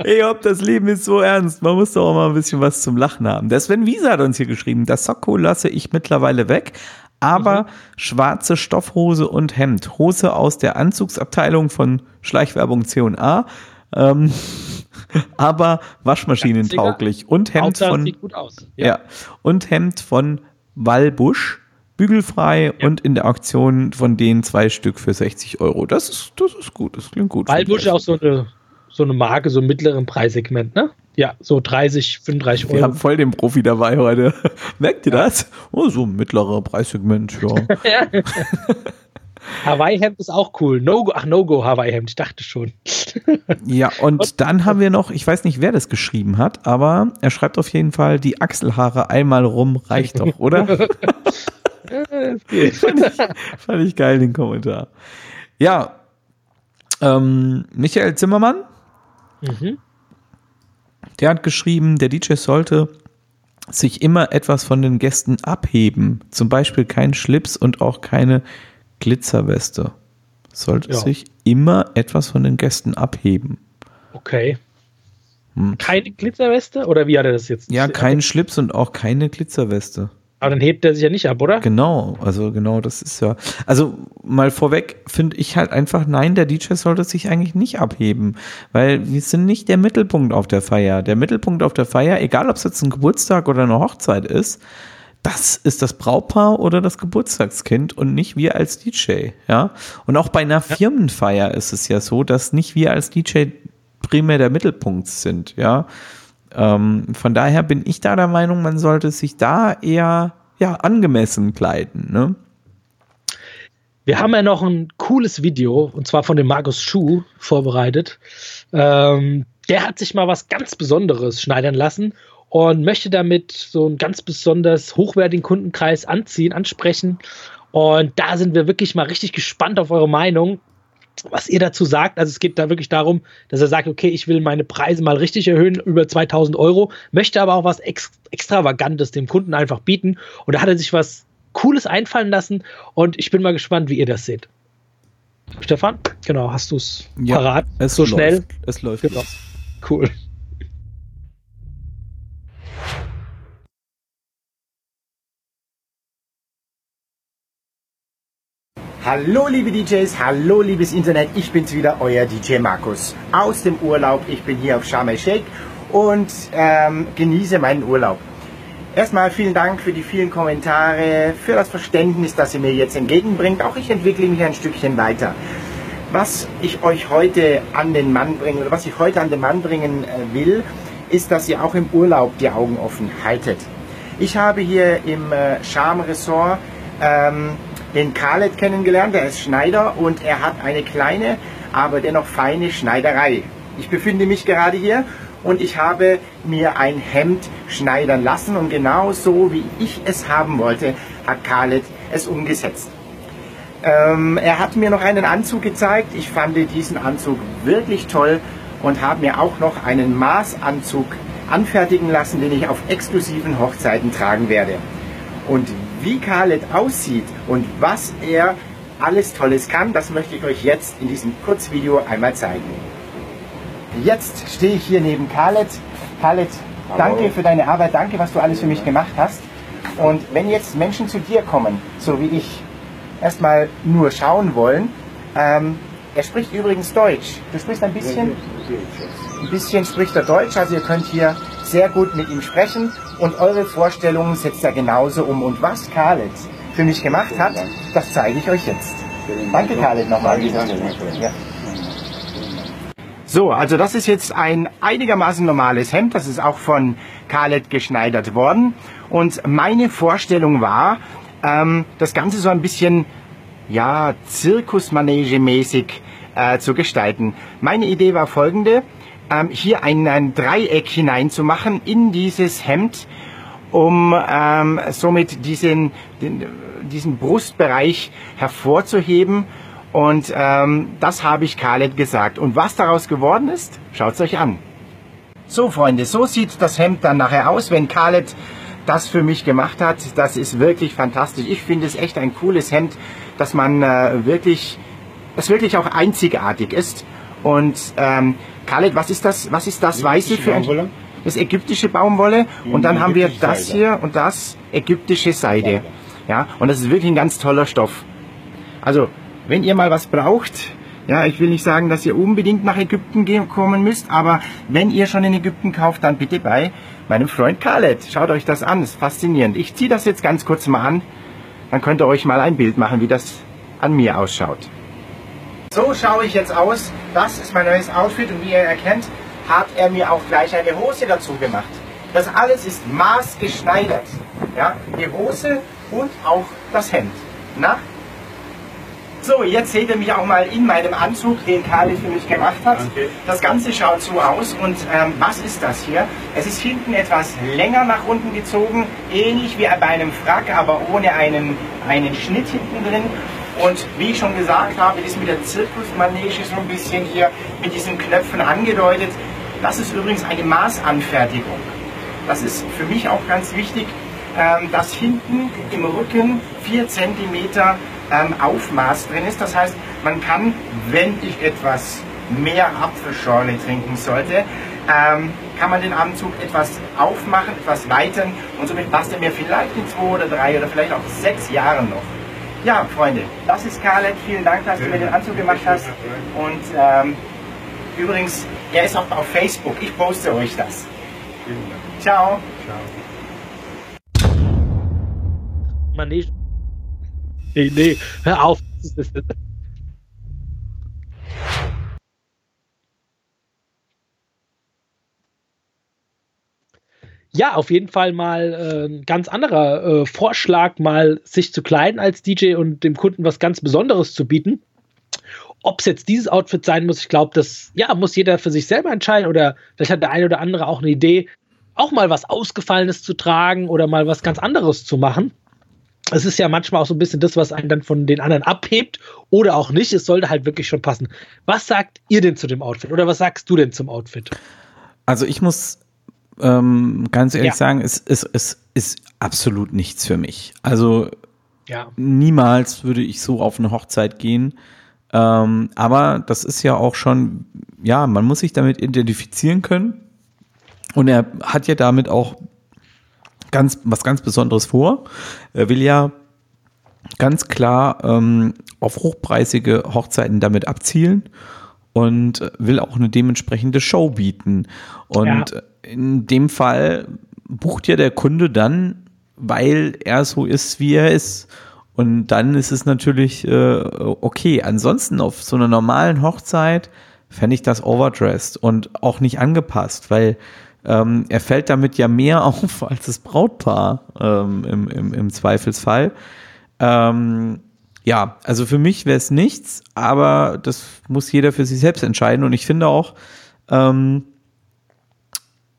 Ey, ob das Leben ist so ernst. Man muss doch auch mal ein bisschen was zum Lachen haben. Der Sven Wiese hat uns hier geschrieben, das Sakko lasse ich mittlerweile weg, aber schwarze Stoffhose und Hemd. Hose aus der Anzugsabteilung von Schleichwerbung C&A, ähm, aber waschmaschinentauglich. Und Hemd Hauptsache, von, sieht gut aus. ja. und Hemd von Wallbusch. Bügelfrei und in der Auktion von denen zwei Stück für 60 Euro. Das ist, das ist gut, das klingt gut. Waldbusch ist auch so eine, so eine Marke, so im mittleren Preissegment, ne? Ja, so 30, 35 Wir Euro. haben voll den Profi dabei heute. Merkt ihr das? Oh, so ein mittlerer Preissegment, ja. Hawaii-Hemd ist auch cool. No-Go, ach, No-Go Hawaii-Hemd, ich dachte schon. ja, und dann haben wir noch, ich weiß nicht, wer das geschrieben hat, aber er schreibt auf jeden Fall, die Achselhaare einmal rum reicht doch, oder? Fand, ich, fand ich geil, den Kommentar. Ja, ähm, Michael Zimmermann, Mhm. der hat geschrieben, der DJ sollte sich immer etwas von den Gästen abheben. Zum Beispiel kein Schlips und auch keine Glitzerweste. Sollte Ja. sich immer etwas von den Gästen abheben. Okay. Hm. Keine Glitzerweste? Oder wie hat er das jetzt? Ja, kein Schlips und auch keine Glitzerweste. Aber dann hebt er sich ja nicht ab, oder? Genau, also genau, das ist ja. Also mal vorweg finde ich halt einfach, nein, der DJ sollte sich eigentlich nicht abheben, weil wir sind nicht der Mittelpunkt auf der Feier. Der Mittelpunkt auf der Feier, egal ob es jetzt ein Geburtstag oder eine Hochzeit ist, das ist das Brautpaar oder das Geburtstagskind und nicht wir als DJ, ja. Und auch bei einer Firmenfeier ist es ja so, dass nicht wir als DJ primär der Mittelpunkt sind, ja. Ähm, von daher bin ich da der Meinung, man sollte sich da eher ja, angemessen kleiden. Ne? Wir haben ja noch ein cooles Video, und zwar von dem Markus Schuh vorbereitet. Ähm, der hat sich mal was ganz Besonderes schneidern lassen und möchte damit so einen ganz besonders hochwertigen Kundenkreis anziehen, ansprechen. Und da sind wir wirklich mal richtig gespannt auf eure Meinung, was ihr dazu sagt. Also es geht da wirklich darum, dass er sagt, okay, ich will meine Preise mal richtig erhöhen, über 2000 Euro, möchte aber auch was Ex Extravagantes dem Kunden einfach bieten. Und da hat er sich was Cooles einfallen lassen und ich bin mal gespannt, wie ihr das seht. Stefan, genau, hast du es parat? Es so läuft. schnell? Es läuft. Genau. Cool. Hallo liebe DJs, hallo liebes Internet, ich bin's wieder, euer DJ Markus aus dem Urlaub. Ich bin hier auf Sharm el Sheikh und ähm, genieße meinen Urlaub. Erstmal vielen Dank für die vielen Kommentare, für das Verständnis, das ihr mir jetzt entgegenbringt. Auch ich entwickle mich ein Stückchen weiter. Was ich euch heute an den Mann bringen oder was ich heute an den Mann bringen äh, will, ist, dass ihr auch im Urlaub die Augen offen haltet. Ich habe hier im äh, Charme Resort ähm, den Khaled kennengelernt, der ist Schneider und er hat eine kleine, aber dennoch feine Schneiderei. Ich befinde mich gerade hier und ich habe mir ein Hemd schneidern lassen und genau so wie ich es haben wollte, hat Khaled es umgesetzt. Ähm, er hat mir noch einen Anzug gezeigt. Ich fand diesen Anzug wirklich toll und habe mir auch noch einen Maßanzug anfertigen lassen, den ich auf exklusiven Hochzeiten tragen werde. Und wie Khaled aussieht und was er alles Tolles kann, das möchte ich euch jetzt in diesem Kurzvideo einmal zeigen. Jetzt stehe ich hier neben Khaled. Khaled, danke für deine Arbeit, danke, was du alles für mich gemacht hast. Und wenn jetzt Menschen zu dir kommen, so wie ich, erstmal nur schauen wollen, ähm, er spricht übrigens Deutsch. Du sprichst ein bisschen? Ein bisschen spricht er Deutsch, also ihr könnt hier sehr gut mit ihm sprechen und eure Vorstellungen setzt er genauso um. Und was Khaled für mich gemacht hat, das zeige ich euch jetzt. Danke Khaled nochmal. Ja. So, also das ist jetzt ein einigermaßen normales Hemd, das ist auch von Khaled geschneidert worden. Und meine Vorstellung war, ähm, das Ganze so ein bisschen, ja, Zirkusmanege-mäßig äh, zu gestalten. Meine Idee war folgende, ähm, hier ein, ein Dreieck hineinzumachen in dieses Hemd, um ähm, somit diesen, den, diesen Brustbereich hervorzuheben Und ähm, das habe ich Khaled gesagt. Und was daraus geworden ist, schaut es euch an. So, Freunde, so sieht das Hemd dann nachher aus, wenn Khaled das für mich gemacht hat. Das ist wirklich fantastisch. Ich finde es echt ein cooles Hemd, dass man äh, wirklich, das wirklich auch einzigartig ist. Und ähm, Khaled, was ist das? Was ist das Weiße für ein? Das ägyptische Baumwolle. Und dann haben wir das hier und das ägyptische Seide. Ja, und das ist wirklich ein ganz toller Stoff. Also, wenn ihr mal was braucht, ja, ich will nicht sagen, dass ihr unbedingt nach Ägypten gehen, kommen müsst, aber wenn ihr schon in Ägypten kauft, dann bitte bei meinem Freund Khaled. Schaut euch das an, ist faszinierend. Ich ziehe das jetzt ganz kurz mal an, dann könnt ihr euch mal ein Bild machen, wie das an mir ausschaut. So schaue ich jetzt aus. Das ist mein neues Outfit und wie ihr erkennt, hat er mir auch gleich eine Hose dazu gemacht. Das alles ist maßgeschneidert. Ja, die Hose und auch das Hemd. Na, so, jetzt seht ihr mich auch mal in meinem Anzug, den Kali für mich gemacht hat. Okay. Das Ganze schaut so aus. Und ähm, was ist das hier? Es ist hinten etwas länger nach unten gezogen, ähnlich wie bei einem Frack, aber ohne einen, einen Schnitt hinten drin. Und wie ich schon gesagt habe, ist mit der Zirkusmanege so ein bisschen hier mit diesen Knöpfen angedeutet. Das ist übrigens eine Maßanfertigung. Das ist für mich auch ganz wichtig, ähm, dass hinten im Rücken 4 cm ähm, Aufmaß drin ist. Das heißt, man kann, wenn ich etwas mehr Apfelschorle trinken sollte, ähm, kann man den Anzug etwas aufmachen, etwas weitern und somit passt er mir vielleicht in zwei oder drei oder vielleicht auch sechs Jahren noch. Ja, Freunde, das ist Khaled. Vielen Dank, dass du mir den Anzug gemacht hast. Und ähm, übrigens, er ist auch auf Facebook. Ich poste euch das. Ciao. Ciao. Manege Nee, nee, hör auf. Ja, auf jeden Fall mal äh, ein ganz anderer äh, Vorschlag, mal sich zu kleiden als DJ und dem Kunden was ganz Besonderes zu bieten. Ob es jetzt dieses Outfit sein muss, ich glaube, das ja, muss jeder für sich selber entscheiden oder vielleicht hat der eine oder andere auch eine Idee, auch mal was Ausgefallenes zu tragen oder mal was ganz anderes zu machen es ist ja manchmal auch so ein bisschen das, was einen dann von den anderen abhebt oder auch nicht. Es sollte halt wirklich schon passen. Was sagt ihr denn zu dem Outfit oder was sagst du denn zum Outfit? Also ich muss ähm, ganz ehrlich ja. sagen, es, es, es ist absolut nichts für mich. Also ja. niemals würde ich so auf eine Hochzeit gehen. Ähm, aber das ist ja auch schon, ja, man muss sich damit identifizieren können. Und er hat ja damit auch ganz, was ganz Besonderes vor. Er will ja ganz klar ähm, auf hochpreisige Hochzeiten damit abzielen und will auch eine dementsprechende Show bieten. Und ja. In dem Fall bucht ja der Kunde dann, weil er so ist, wie er ist. Und dann ist es natürlich äh, okay. Ansonsten auf so einer normalen Hochzeit fände ich das overdressed und auch nicht angepasst, weil ähm, er fällt damit ja mehr auf als das Brautpaar ähm, im, im, im Zweifelsfall. Ähm, ja, also für mich wäre es nichts, aber das muss jeder für sich selbst entscheiden. Und ich finde auch, ähm,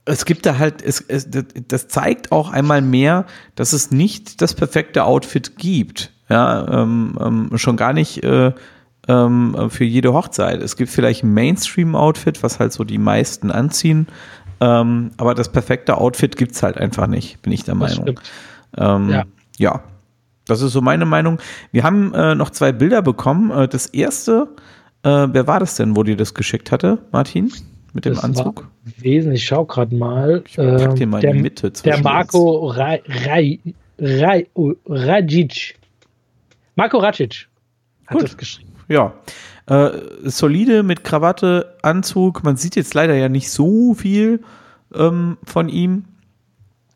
es gibt da halt, es, es, das zeigt auch einmal mehr, dass es nicht das perfekte Outfit gibt. Ja, ähm, ähm, schon gar nicht äh, ähm, für jede Hochzeit. Es gibt vielleicht ein Mainstream-Outfit, was halt so die meisten anziehen, ähm, aber das perfekte Outfit gibt es halt einfach nicht, bin ich der Meinung. Ähm, ja. ja. das ist so meine Meinung. Wir haben äh, noch zwei Bilder bekommen. Äh, das erste, äh, wer war das denn, wo dir das geschickt hatte, Martin? Mit dem das Anzug? Wesen, ich schau gerade mal. Ich pack den mal der, die Mitte. Der Marco Ra Ra Ra Rajic. Marco Rajic hat Gut. das geschrieben. Ja. Äh, solide mit Krawatte, Anzug. Man sieht jetzt leider ja nicht so viel ähm, von ihm.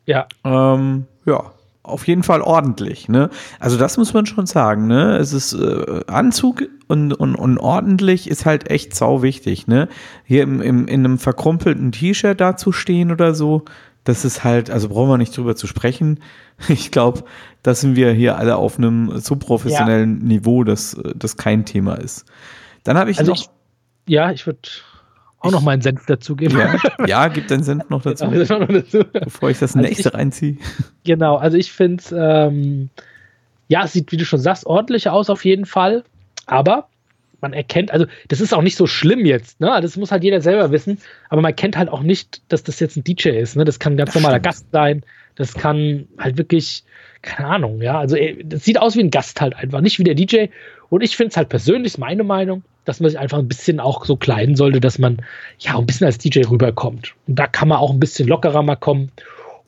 Ja. Ähm, ja, auf jeden Fall ordentlich. Ne? Also das muss man schon sagen. Ne? Es ist äh, Anzug und, und, und ordentlich ist halt echt sau wichtig. Ne? Hier im, im, in einem verkrumpelten T-Shirt dazustehen oder so, das ist halt, also brauchen wir nicht drüber zu sprechen. Ich glaube, da sind wir hier alle auf einem so professionellen ja. Niveau, dass das kein Thema ist. Dann habe ich also noch. Ich, ja, ich würde auch noch meinen Senf dazugeben. Ja, ja, gib deinen Senf noch dazu, genau, noch dazu. bevor ich das also nächste ich, reinziehe. Genau, also ich finde es, ähm, ja, es sieht, wie du schon sagst, ordentlich aus auf jeden Fall. Aber man erkennt, also das ist auch nicht so schlimm jetzt, ne? Das muss halt jeder selber wissen, aber man kennt halt auch nicht, dass das jetzt ein DJ ist, ne? Das kann ein ganz das normaler stimmt. Gast sein, das kann halt wirklich, keine Ahnung, ja. Also das sieht aus wie ein Gast halt einfach, nicht wie der DJ. Und ich finde es halt persönlich, meine Meinung, dass man sich einfach ein bisschen auch so kleiden sollte, dass man ja ein bisschen als DJ rüberkommt. Und da kann man auch ein bisschen lockerer mal kommen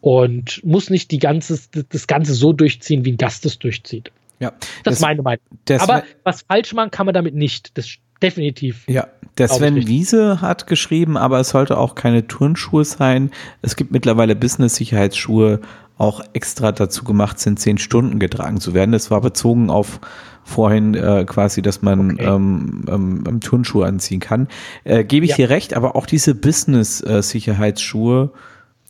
und muss nicht die ganze, das Ganze so durchziehen, wie ein Gast es durchzieht. Ja, das, das ist meine Meinung. Aber was falsch machen kann man damit nicht. Das definitiv. Ja, der Sven Wiese hat geschrieben, aber es sollte auch keine Turnschuhe sein. Es gibt mittlerweile Business-Sicherheitsschuhe, auch extra dazu gemacht sind, zehn Stunden getragen zu werden. Das war bezogen auf vorhin äh, quasi, dass man okay. ähm, ähm, Turnschuhe anziehen kann. Äh, Gebe ich ja. dir recht, aber auch diese Business-Sicherheitsschuhe,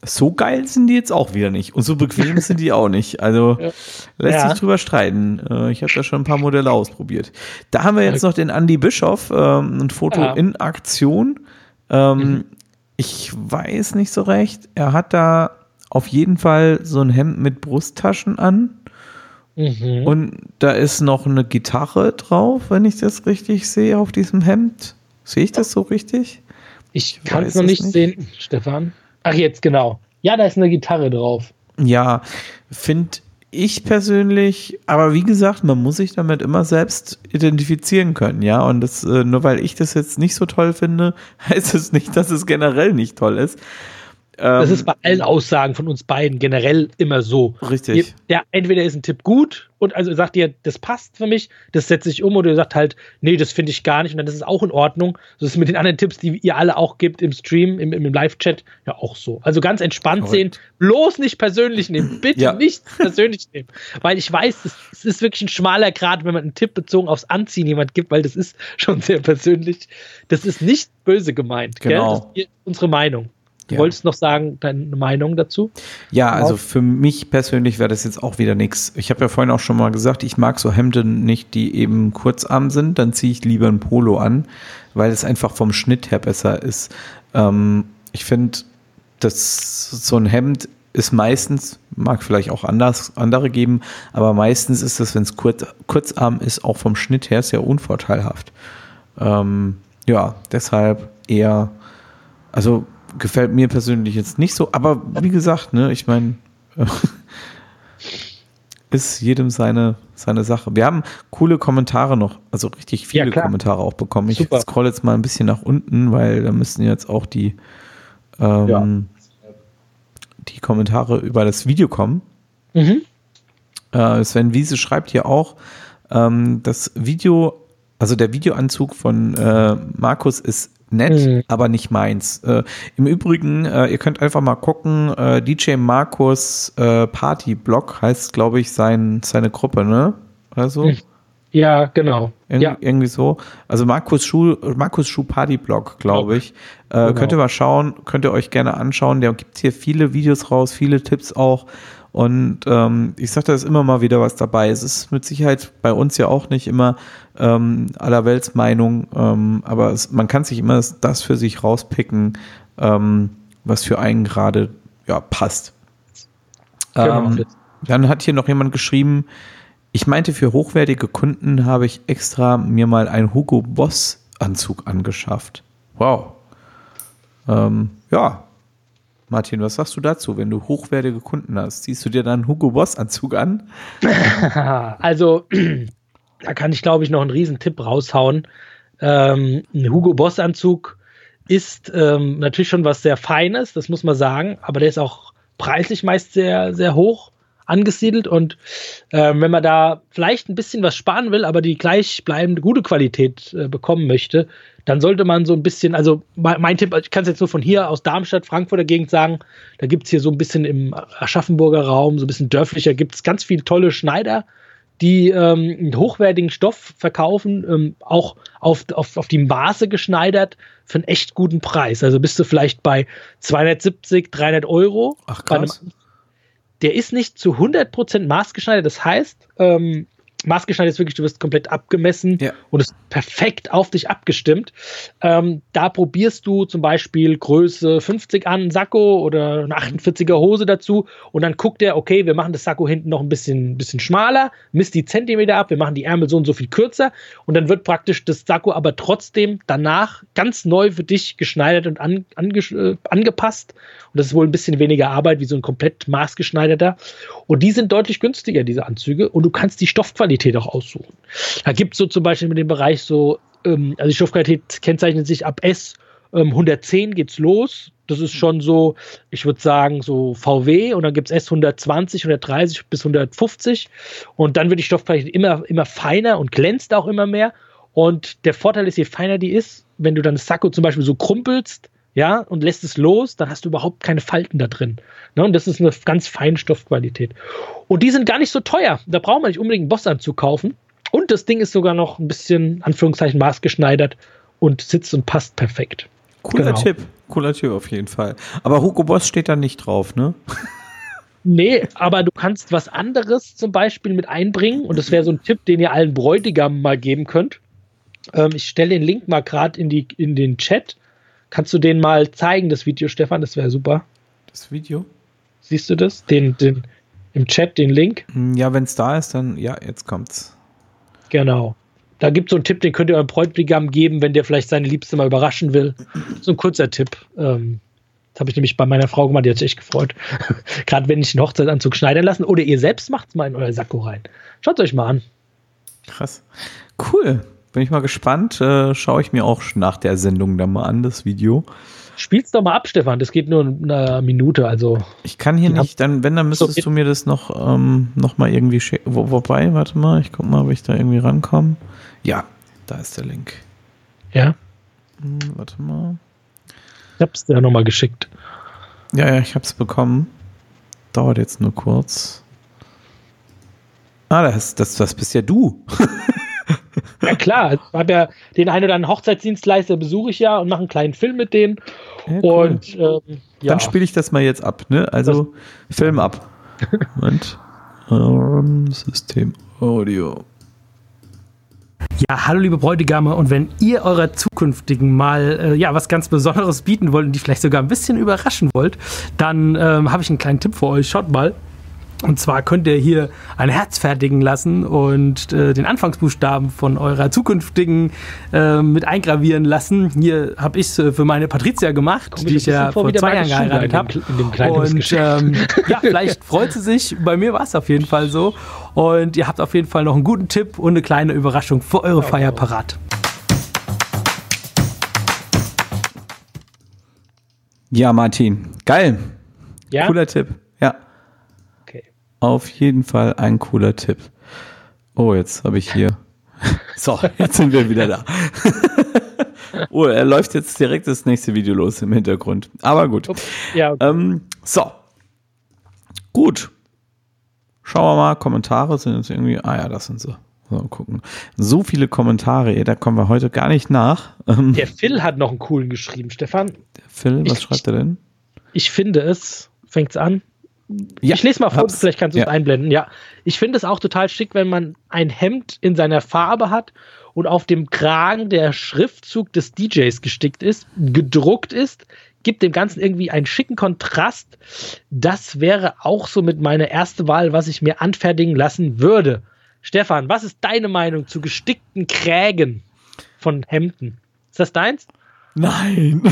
so geil sind die jetzt auch wieder nicht. Und so bequem sind die auch nicht. Also ja. lässt ja. sich drüber streiten. Äh, ich habe da schon ein paar Modelle ausprobiert. Da haben wir jetzt noch den Andy Bischoff, ähm, ein Foto ja. in Aktion. Ähm, mhm. Ich weiß nicht so recht. Er hat da auf jeden Fall so ein Hemd mit Brusttaschen an. Mhm. Und da ist noch eine Gitarre drauf, wenn ich das richtig sehe auf diesem Hemd. Sehe ich das so richtig? Ich kann es noch nicht, nicht sehen, Stefan. Ach, jetzt genau. Ja, da ist eine Gitarre drauf. Ja, finde ich persönlich, aber wie gesagt, man muss sich damit immer selbst identifizieren können, ja. Und das, äh, nur weil ich das jetzt nicht so toll finde, heißt es nicht, dass es generell nicht toll ist das ist ähm, bei allen Aussagen von uns beiden generell immer so. Richtig. Ja, entweder ist ein Tipp gut und also sagt ihr, das passt für mich, das setze ich um, oder ihr sagt halt, nee, das finde ich gar nicht und dann ist es auch in Ordnung. Das ist mit den anderen Tipps, die ihr alle auch gibt im Stream, im, im Live-Chat, ja auch so. Also ganz entspannt Correct. sehen, bloß nicht persönlich nehmen. Bitte ja. nicht persönlich nehmen. Weil ich weiß, es ist wirklich ein schmaler Grad, wenn man einen Tipp bezogen aufs Anziehen jemand gibt, weil das ist schon sehr persönlich. Das ist nicht böse gemeint. Genau. Das ist unsere Meinung. Du ja. wolltest noch sagen, deine Meinung dazu? Ja, also für mich persönlich wäre das jetzt auch wieder nichts. Ich habe ja vorhin auch schon mal gesagt, ich mag so Hemden nicht, die eben kurzarm sind. Dann ziehe ich lieber ein Polo an, weil es einfach vom Schnitt her besser ist. Ähm, ich finde, dass so ein Hemd ist meistens, mag vielleicht auch anders, andere geben, aber meistens ist das, wenn es kurz, kurzarm ist, auch vom Schnitt her sehr unvorteilhaft. Ähm, ja, deshalb eher, also gefällt mir persönlich jetzt nicht so, aber wie gesagt, ne, ich meine, ist jedem seine, seine Sache. Wir haben coole Kommentare noch, also richtig viele ja, Kommentare auch bekommen. Ich Super. scroll jetzt mal ein bisschen nach unten, weil da müssen jetzt auch die, ähm, ja. die Kommentare über das Video kommen. Mhm. Äh, Sven Wiese schreibt hier auch, ähm, das Video, also der Videoanzug von äh, Markus ist nett, mhm. aber nicht meins. Äh, Im Übrigen, äh, ihr könnt einfach mal gucken, äh, DJ Markus äh, Party Blog heißt, glaube ich, sein, seine Gruppe, ne? Also? Mhm. Ja, genau. Irg ja. Irgendwie so. Also Markus Schuh, Markus Schuh Party Blog, glaube ich. Äh, genau. Könnt ihr mal schauen, könnt ihr euch gerne anschauen. Der gibt hier viele Videos raus, viele Tipps auch. Und ähm, ich sage, da ist immer mal wieder was dabei. Es ist mit Sicherheit bei uns ja auch nicht immer ähm, aller Weltsmeinung, ähm, aber es, man kann sich immer das für sich rauspicken, ähm, was für einen gerade ja, passt. Genau. Ähm, dann hat hier noch jemand geschrieben, ich meinte, für hochwertige Kunden habe ich extra mir mal einen Hugo Boss Anzug angeschafft. Wow. Ähm, ja, Martin, was sagst du dazu, wenn du hochwertige Kunden hast? Ziehst du dir dann einen Hugo Boss Anzug an? also, da kann ich, glaube ich, noch einen riesen Tipp raushauen. Ähm, ein Hugo Boss Anzug ist ähm, natürlich schon was sehr Feines, das muss man sagen, aber der ist auch preislich meist sehr, sehr hoch angesiedelt und äh, wenn man da vielleicht ein bisschen was sparen will, aber die gleichbleibende gute Qualität äh, bekommen möchte, dann sollte man so ein bisschen, also mein, Tipp, ich kann es jetzt nur von hier aus Darmstadt, Frankfurter Gegend sagen, da gibt es hier so ein bisschen im Aschaffenburger Raum, so ein bisschen dörflicher, gibt es ganz viele tolle Schneider, die ähm, hochwertigen Stoff verkaufen, ähm, auch auf, auf, auf die Maße geschneidert für einen echt guten Preis. Also bist du vielleicht bei 270, 300 Euro. Ach krass. der ist nicht zu 100% maßgeschneidert, das heißt, ähm, maßgeschneidert ist wirklich, du wirst komplett abgemessen Ja. und ist perfekt auf dich abgestimmt. Ähm, da probierst du zum Beispiel Größe 50 an, einen Sakko oder eine 48er Hose dazu und dann guckt er, okay, wir machen das Sakko hinten noch ein bisschen, bisschen schmaler, misst die Zentimeter ab, wir machen die Ärmel so und so viel kürzer und dann wird praktisch das Sakko aber trotzdem danach ganz neu für dich geschneidert und an, ange, äh, angepasst. Und das ist wohl ein bisschen weniger Arbeit wie so ein komplett maßgeschneiderter. Und die sind deutlich günstiger, diese Anzüge. Und du kannst die Stoffqualität auch aussuchen. Da gibt es so zum Beispiel mit dem Bereich so, ähm, also die Stoffqualität kennzeichnet sich ab S ähm, 110 geht's los. Das ist schon so, ich würde sagen, so VW und dann gibt es S 120, 130 bis 150. Und dann wird die Stoffqualität immer, immer feiner und glänzt auch immer mehr. Und der Vorteil ist, je feiner die ist, wenn du dann das Sakko zum Beispiel so krumpelst, ja, und lässt es los, dann hast du überhaupt keine Falten da drin. Ne? Und das ist eine ganz feine Stoffqualität. Und die sind gar nicht so teuer. Da braucht man nicht unbedingt einen Bossanzug kaufen. Und das Ding ist sogar noch ein bisschen, Anführungszeichen, maßgeschneidert und sitzt und passt perfekt. Cooler Genau. Tipp. Cooler Tipp auf jeden Fall. Aber Hugo Boss steht da nicht drauf, ne? Nee, aber du kannst was anderes zum Beispiel mit einbringen und das wäre so ein Tipp, den ihr allen Bräutigamen mal geben könnt. Ähm, ich stelle den Link mal gerade in, die- in den Chat. Kannst du den mal zeigen, das Video, Stefan? Das wäre super. Das Video? Siehst du das? Den, den, Im Chat den Link? Hm, Ja, wenn es da ist, dann ja, jetzt kommt's. Genau. Da gibt es so einen Tipp, den könnt ihr eurem Bräutigam geben, wenn der vielleicht seine Liebste mal überraschen will. So ein kurzer Tipp. Ähm, das habe ich nämlich bei meiner Frau gemacht, die hat sich echt gefreut. Gerade wenn ich einen Hochzeitsanzug schneidern lassen oder ihr selbst macht es mal in euer Sakko rein. Schaut euch mal an. Krass. Cool. Bin ich mal gespannt. Äh, Schaue ich mir auch nach der Sendung dann mal an, das Video. Spiel's doch mal ab, Stefan. Das geht nur eine Minute, also. Ich kann hier nicht, dann, wenn, dann müsstest So, du mir das noch, ähm, noch mal irgendwie schicken. Wo, wobei, warte mal, ich guck mal, ob ich da irgendwie rankomme. Ja, da ist der Link. Ja, Hm, warte mal. ich hab's dir ja nochmal geschickt. Ja, ja, ich hab's bekommen. Dauert jetzt nur kurz. Ah, das, das, das bist ja du. Ja, klar. Ich habe ja den einen oder anderen Hochzeitsdienstleister besuche ich ja und mache einen kleinen Film mit denen. Ja, cool. Und ähm, ja. Dann spiele ich das mal jetzt ab, ne? Also Film ab. Moment. Ähm, System Audio. Ja, hallo liebe Bräutigame und wenn ihr eurer zukünftigen mal äh, ja was ganz Besonderes bieten wollt und die vielleicht sogar ein bisschen überraschen wollt, dann ähm, habe ich einen kleinen Tipp für euch. Schaut mal. Und zwar könnt ihr hier ein Herz fertigen lassen und äh, den Anfangsbuchstaben von eurer zukünftigen äh, mit eingravieren lassen. Hier habe ich es äh, für meine Patricia gemacht, Kommt mir die ich ja vor vor zwei Jahren geheiratet habe. Und ähm, ja, vielleicht freut sie sich. Bei mir war es auf jeden Fall so. Und ihr habt auf jeden Fall noch einen guten Tipp und eine kleine Überraschung für eure Feier parat. Ja, Martin. Geil. ja? Cooler Tipp. Auf jeden Fall ein cooler Tipp. Oh, jetzt habe ich hier. So, jetzt sind wir wieder da. oh, er läuft jetzt direkt das nächste Video los im Hintergrund. Aber gut. Ja, okay. Ähm, so. Gut. Schauen wir mal. Kommentare sind jetzt irgendwie. Ah ja, das sind sie. So, gucken. So viele Kommentare, da kommen wir heute gar nicht nach. Ähm, Der Phil hat noch einen coolen geschrieben, Stefan. Phil, was ich- schreibt er denn? Ich finde es, fängt's an. Ja, ich lese mal vor, vielleicht kannst du es Ja. einblenden. Ja, ich finde es auch total schick, wenn man ein Hemd in seiner Farbe hat und auf dem Kragen der Schriftzug des DJs gestickt ist, gedruckt ist, gibt dem Ganzen irgendwie einen schicken Kontrast. Das wäre auch so mit meiner erste Wahl, was ich mir anfertigen lassen würde. Stefan, was ist deine Meinung zu gestickten Krägen von Hemden? Ist das deins? Nein.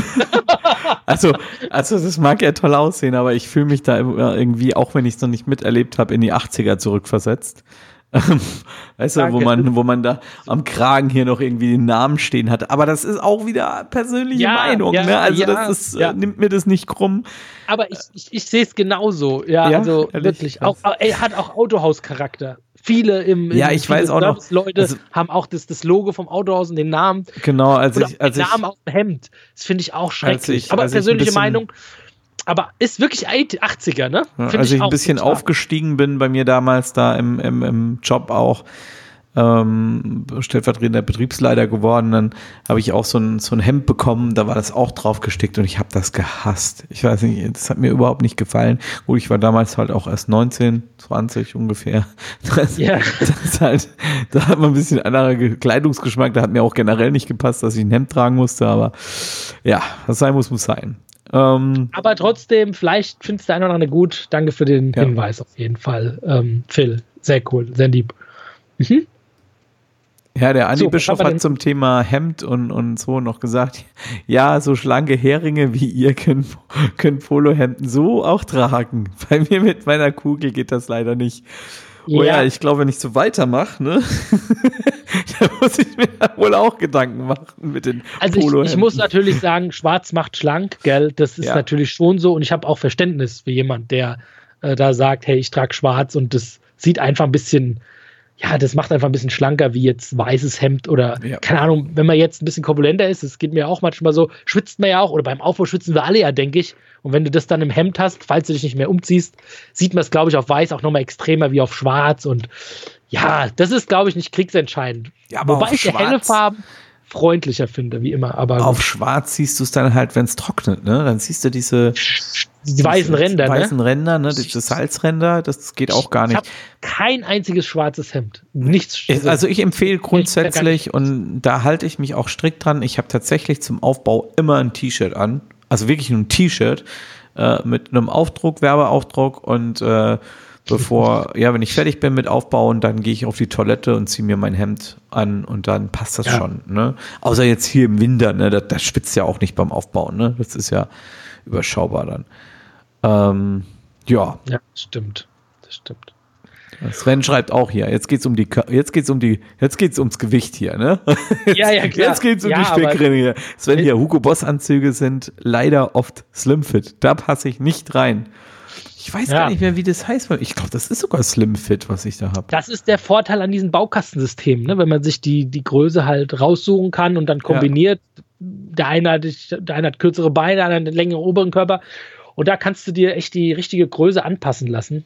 also, also das mag ja toll aussehen, aber ich fühle mich da irgendwie, auch wenn ich es noch nicht miterlebt habe, in die 80er zurückversetzt. Weißt du, wo man, wo man da am Kragen hier noch irgendwie den Namen stehen hat. Aber das ist auch wieder persönliche Ja, Meinung. ja, ne? Also ja, das ist, ja. äh, nimmt mir das nicht krumm. Aber ich, ich, ich sehe es genauso. Ja, Ja, also ehrlich? wirklich. Auch, er hat auch Autohaus-Charakter. Viele im, im Ja, ich weiß auch noch. Leute Also- haben auch das, das Logo vom Autohaus und den Namen Genau, als ich, als den ich, Namen auf dem Hemd. Das finde ich auch schrecklich. ich- aber ich ein persönliche Meinung. Aber ist wirklich 80er, ne? Find als ich ein auch bisschen aufgestiegen bin bei mir damals da im, im, im Job auch, ähm, stellvertretender Betriebsleiter geworden. Dann habe ich auch so ein, so ein Hemd bekommen, da war das auch drauf gestickt und ich habe das gehasst. Ich weiß nicht, das hat mir überhaupt nicht gefallen. Gut, ich war damals halt auch erst 19, 20 ungefähr. Das, ja. das halt, da hat man ein bisschen anderer Kleidungsgeschmack, da hat mir auch generell nicht gepasst, dass ich ein Hemd tragen musste, aber ja, was sein muss, muss sein. Ähm, aber trotzdem, vielleicht findest du einer oder andere gut. Danke für den ja. Hinweis auf jeden Fall, ähm, Phil. Sehr cool, sehr lieb. Mhm. Ja, der Andi so, Bischof hat zum Thema Hemd und, und so noch gesagt, ja, so schlanke Heringe wie ihr können, können Polohemden so auch tragen. Bei mir mit meiner Kugel geht das leider nicht. Oh ja, ich glaube, wenn ich so weitermache, ne, da muss ich mir wohl auch Gedanken machen mit den Also ich, ich, muss natürlich sagen, schwarz macht schlank, gell, das ist ja. natürlich schon so und ich habe auch Verständnis für jemand, der äh, da sagt, hey, ich trage schwarz und das sieht einfach ein bisschen ja, das macht einfach ein bisschen schlanker wie jetzt weißes Hemd oder ja. keine Ahnung, wenn man jetzt ein bisschen korpulenter ist, das geht mir auch manchmal so, schwitzt man ja auch oder beim Aufbau schwitzen wir alle ja, denke ich. Und wenn du das dann im Hemd hast, falls du dich nicht mehr umziehst, sieht man es, glaube ich, auf weiß auch nochmal extremer wie auf schwarz und ja, das ist, glaube ich, nicht kriegsentscheidend. Ja, aber Wobei ich schwarz, helle Farben freundlicher finde, wie immer. Aber auf schwarz siehst du es dann halt, wenn es trocknet, ne? Dann siehst du diese die weißen Ränder, die weißen ne? Ränder, ne? Diese Salzränder, das geht auch gar nicht. Kein einziges schwarzes Hemd. Nichts. Also ich empfehle grundsätzlich und da halte ich mich auch strikt dran. Ich habe tatsächlich zum Aufbau immer ein T-Shirt an, also wirklich ein T-Shirt äh, mit einem Aufdruck, Werbeaufdruck und äh, bevor, ja, wenn ich fertig bin mit Aufbauen, dann gehe ich auf die Toilette und ziehe mir mein Hemd an und dann passt das ja. schon. Ne? Außer jetzt hier im Winter, ne? Das, das spitzt ja auch nicht beim Aufbauen, ne? Das ist ja überschaubar dann. Ähm, ja. Ja, stimmt. Das stimmt. Sven schreibt auch hier, jetzt geht's um die, jetzt geht's um die, jetzt geht's ums Gewicht hier, ne? Ja, ja, klar. Jetzt geht's um ja, die Speckringe hier. Sven hier, Hugo Boss Anzüge sind leider oft Slim Fit. Da passe ich nicht rein. Ich weiß ja. gar nicht mehr, wie das heißt, weil ich glaube, das ist sogar Slim Fit, was ich da habe. Das ist der Vorteil an diesen Baukastensystemen, ne? wenn man sich die, die Größe halt raussuchen kann und dann kombiniert. Ja. Der, eine hat, der eine hat kürzere Beine, der andere hat einen längeren oberen Körper. Und da kannst du dir echt die richtige Größe anpassen lassen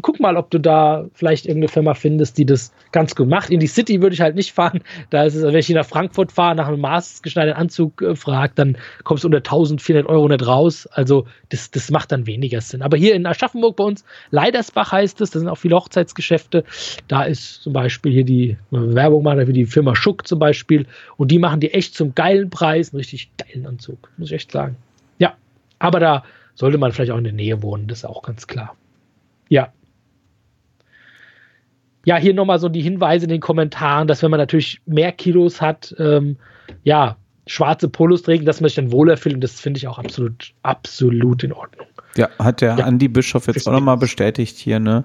guck mal, ob du da vielleicht irgendeine Firma findest, die das ganz gut macht. In die City würde ich halt nicht fahren. Da ist es, wenn ich nach Frankfurt fahre, nach einem maßgeschneiderten Anzug äh, frage, dann kommst du unter 1400 Euro nicht raus. Also das, das macht dann weniger Sinn. Aber hier in Aschaffenburg bei uns, Leidersbach heißt es, da sind auch viele Hochzeitsgeschäfte. Da ist zum Beispiel hier die Werbung machen für die Firma Schuck zum Beispiel. Und die machen die echt zum geilen Preis einen richtig geilen Anzug, muss ich echt sagen. Ja, aber da sollte man vielleicht auch in der Nähe wohnen, das ist auch ganz klar. Ja. Ja, hier nochmal so die Hinweise in den Kommentaren, dass wenn man natürlich mehr Kilos hat, ähm, ja, schwarze Polos trägt, dass man sich dann wohler fühlt. Und das finde ich auch absolut, absolut in Ordnung. Ja, hat der ja. Andi Bischof jetzt auch nochmal bestätigt hier, ne?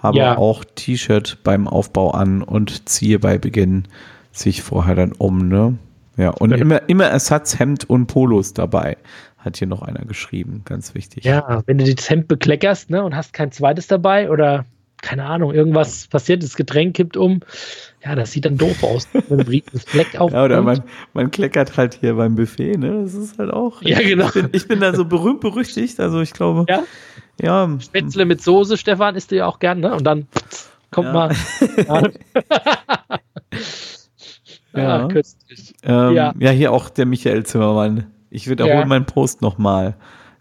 Habe ja. auch T-Shirt beim Aufbau an und ziehe bei Beginn sich vorher dann um, ne? Ja, und genau. immer, immer Ersatzhemd und Polos dabei hat hier noch einer geschrieben, ganz wichtig. Ja, wenn du das Hemd bekleckerst ne, und hast kein zweites dabei oder keine Ahnung, irgendwas passiert, das Getränk kippt um, ja, das sieht dann doof aus, wenn das Fleck auf. Ja, oder man, man kleckert halt hier beim Buffet, ne? Das ist halt auch. Ja, genau. Ich bin, ich bin da so berühmt berüchtigt, also ich glaube. Ja. Ja. Spätzle mit Soße, Stefan, isst du ja auch gern, ne? Und dann kommt ja. mal. ja. Ah, ähm, ja. ja, hier auch der Michael Zimmermann. Ich wiederhole ja. meinen Post nochmal.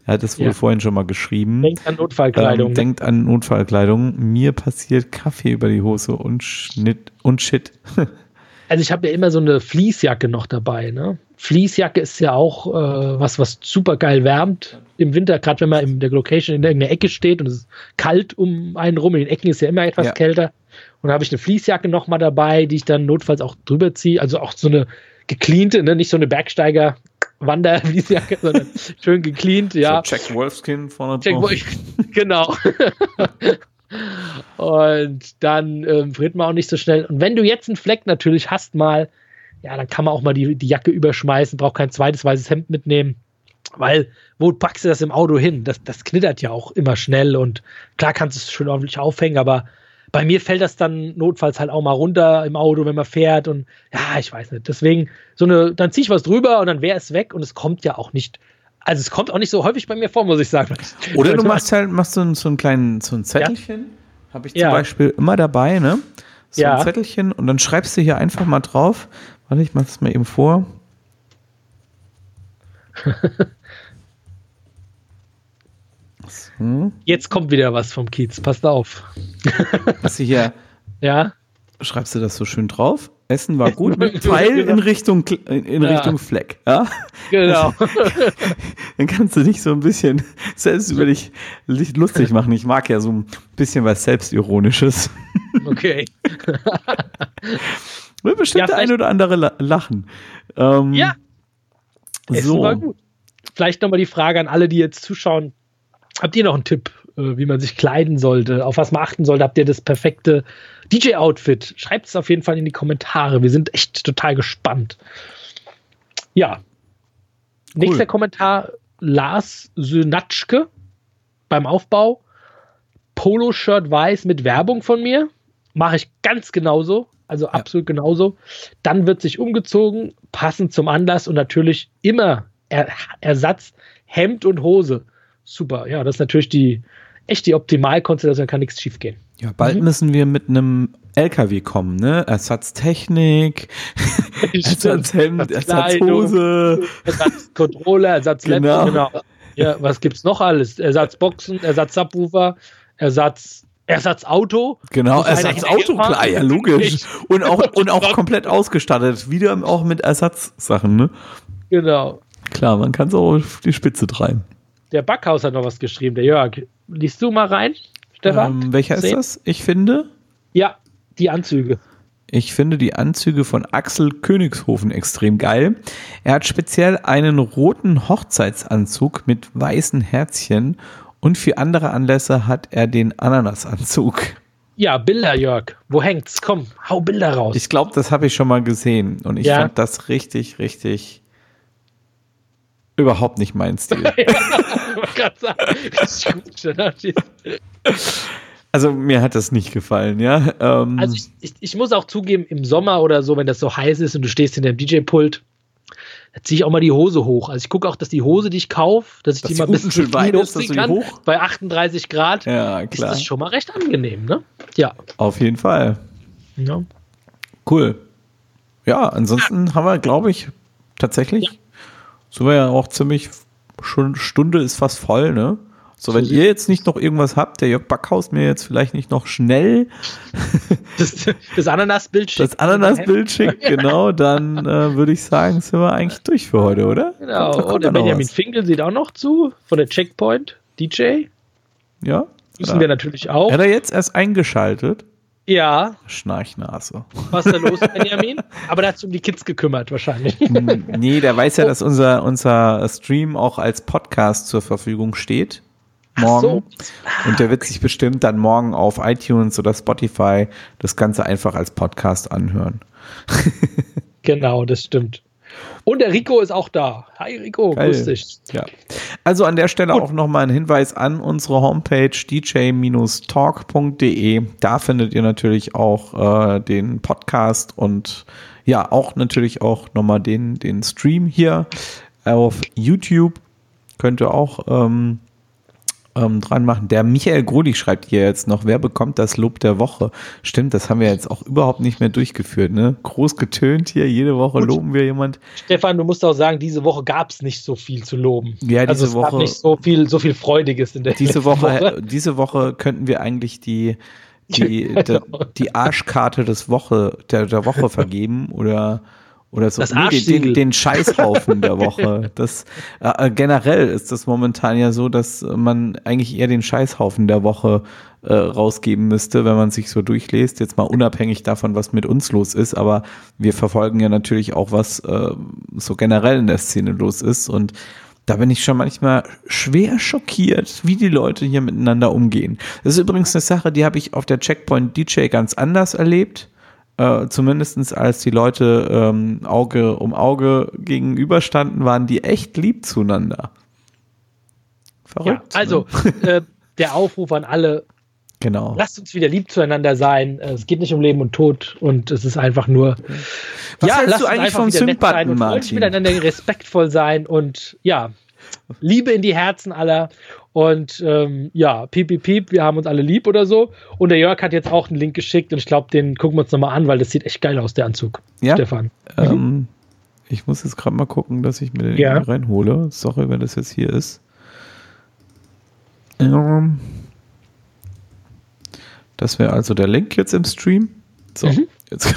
Er hat es wohl ja. vorhin schon mal geschrieben. Denkt an Notfallkleidung. Ähm, denkt an Notfallkleidung. Mir passiert Kaffee über die Hose und Schnitt und Shit. Also ich habe ja immer so eine Fließjacke noch dabei. Ne? Fließjacke ist ja auch äh, was, was super geil wärmt im Winter, gerade wenn man in der Location in irgendeiner Ecke steht und es ist kalt um einen rum. In den Ecken ist ja immer etwas ja. kälter. Und da habe ich eine Fließjacke noch mal dabei, die ich dann notfalls auch drüber ziehe. Also auch so eine gecleante, ne? nicht so eine Bergsteiger Wanderfließjacke, sondern schön gecleant, ja. So Jack Wolfskin vorne Jack drauf. genau. und dann ähm, friert man auch nicht so schnell. Und wenn du jetzt einen Fleck natürlich hast mal, ja, dann kann man auch mal die, die Jacke überschmeißen, braucht kein zweites weißes Hemd mitnehmen. Weil, wo packst du das im Auto hin? Das, das knittert ja auch immer schnell und klar kannst du es schön ordentlich aufhängen, aber bei mir fällt das dann notfalls halt auch mal runter im Auto, wenn man fährt und ja, ich weiß nicht. Deswegen, so eine, dann ziehe ich was drüber und dann wäre es weg und es kommt ja auch nicht. Also es kommt auch nicht so häufig bei mir vor, muss ich sagen. Oder du machst halt, machst so, so einen kleinen, so ein Zettelchen, ja. habe ich zum ja. Beispiel immer dabei, ne? So Ja. ein Zettelchen und dann schreibst du hier einfach mal drauf. Warte, ich mach das mal eben vor. So, Jetzt kommt wieder was vom Kiez. Passt auf. hast du hier, Ja. schreibst du das so schön drauf? Essen war gut mit Genau. Pfeil in Richtung, in, Ja. Richtung Fleck. Ja? Genau. Dann kannst du dich so ein bisschen selbst über dich lustig machen. Ich mag ja so ein bisschen was Selbstironisches. Okay. Wird bestimmt Ja, der ein oder andere la- lachen. Ähm, Ja. Essen so. war gut. Vielleicht nochmal die Frage an alle, die jetzt zuschauen. Habt ihr noch einen Tipp, äh, wie man sich kleiden sollte, auf was man achten sollte? Habt ihr das perfekte DJ-Outfit? Schreibt es auf jeden Fall in die Kommentare. Wir sind echt total gespannt. Ja. Nächster Kommentar: Lars Synatschke beim Aufbau. Poloshirt weiß mit Werbung von mir. Mache ich ganz genauso. Also absolut genauso. Dann wird sich umgezogen, passend zum Anlass und natürlich immer er Ersatz Hemd und Hose. Super. Ja, das ist natürlich die echt die Optimalkonstellation, kann nichts schief gehen. Ja, bald müssen wir mit einem LKW kommen, ne? Ersatztechnik, Ersatzhemd, Ersatzhose. Ersatzcontroller, Ersatzlaptop, Genau. genau. Ja, was gibt's noch alles? Ersatzboxen, Ersatz-Subwoofer, Ersatz, Ersatzauto. Genau, Ersatzauto, klar, ja, logisch. Und auch, und auch komplett ausgestattet. Wieder auch mit Ersatzsachen, ne? Genau. Klar, man kann es auch auf die Spitze treiben. Der Backhaus hat noch was geschrieben, der Jörg. Liest du mal rein, Stefan? Ähm, welcher ist Sehen? das? Ich finde, Ja, die Anzüge. ich finde die Anzüge von Axel Königshofen extrem geil. Er hat speziell einen roten Hochzeitsanzug mit weißen Herzchen und für andere Anlässe hat er den Ananasanzug. Ja, Bilder, Jörg. Wo hängt's? Komm, hau Bilder raus. Ich glaube, das habe ich schon mal gesehen und ich Ja. fand das richtig, richtig überhaupt nicht mein Stil. Gerade sagen. Also mir hat das nicht gefallen, ja. Ähm, Also ich, ich, ich muss auch zugeben, im Sommer oder so, wenn das so heiß ist und du stehst hinter dem DJ-Pult, da ziehe ich auch mal die Hose hoch. Also ich gucke auch, dass die Hose, die ich kaufe, dass ich Dass die mal bis unten schön weit ist, dass kann. hoch- Bei 38 Grad ja, ist das schon mal recht angenehm, ne? Ja. Auf jeden Fall. ja. Cool. Ja, ansonsten haben wir, glaube ich, tatsächlich, so wir ja auch ziemlich, schon Stunde ist fast voll, ne? So, wenn ihr jetzt nicht noch irgendwas habt, der Jörg Backhaus mir jetzt vielleicht nicht noch schnell Das, Ananasbild schickt. das Ananasbild schickt, genau, dann äh, würde ich sagen, sind wir eigentlich durch für heute, oder? Genau. Und der ja noch Benjamin was. Finkel sieht auch noch zu, von der Checkpoint DJ. Ja? Hat wir natürlich auch. hat er jetzt erst eingeschaltet? Ja, Schnarchnase. was ist da los, Benjamin? Aber der hat sich um die Kids gekümmert, wahrscheinlich. nee, der weiß ja, dass unser, unser Stream auch als Podcast zur Verfügung steht. Morgen. so. Und der wird sich bestimmt dann morgen auf iTunes oder Spotify das Ganze einfach als Podcast anhören. Genau, das stimmt. Und der Rico ist auch da. Hi Rico, Geil. grüß dich. Ja. Also an der Stelle auch nochmal ein Hinweis an unsere Homepage dj-talk.de. Da findet ihr natürlich auch äh, den Podcast und ja, auch natürlich auch nochmal den, den Stream hier auf YouTube. Könnt ihr auch ähm, ähm, dran machen. Der Michael Grolich schreibt hier jetzt noch, wer bekommt das Lob der Woche? Stimmt, das haben wir jetzt auch überhaupt nicht mehr durchgeführt. Ne? Groß getönt hier, jede Woche Gut. loben wir jemand. Stefan, du musst auch sagen, diese Woche gab es nicht so viel zu loben. Ja, diese also es Woche- gab nicht so viel, so viel Freudiges in der Diese letzten Woche, diese Woche könnten wir eigentlich die, die, die, genau. die Arschkarte des Woche, der, der Woche vergeben oder, oder so. Das den, den, den Scheißhaufen der Woche. Das, äh, generell ist das momentan ja so, dass man eigentlich eher den Scheißhaufen der Woche äh, rausgeben müsste, wenn man sich so durchliest. Jetzt mal unabhängig davon, was mit uns los ist, aber wir verfolgen ja natürlich auch, was äh, so generell in der Szene los ist und da bin ich schon manchmal schwer schockiert, wie die Leute hier miteinander umgehen. Das ist übrigens eine Sache, die habe ich auf der Checkpoint DJ ganz anders erlebt. Äh, zumindest als die Leute ähm, Auge um Auge gegenüberstanden, waren die echt lieb zueinander. Ja, Verrückt. also, ne? äh, der Aufruf an alle, genau. lasst uns wieder lieb zueinander sein. Äh, Es geht nicht um Leben und Tod und es ist einfach nur. Was hältst lasst du uns eigentlich vom freundlich Martin? miteinander respektvoll sein und ja, Liebe in die Herzen aller. Und ähm, ja, piep, piep, piep, wir haben uns alle lieb oder so. Und der Jörg hat jetzt auch einen Link geschickt und ich glaube, den gucken wir uns nochmal an, weil das sieht echt geil aus, der Anzug. Ja? Stefan. Ähm, ich muss jetzt gerade mal gucken, dass ich mir den Ja. reinhole. Sorry, wenn das jetzt hier ist. Ähm, das wäre also der Link jetzt im Stream. So, Mhm. jetzt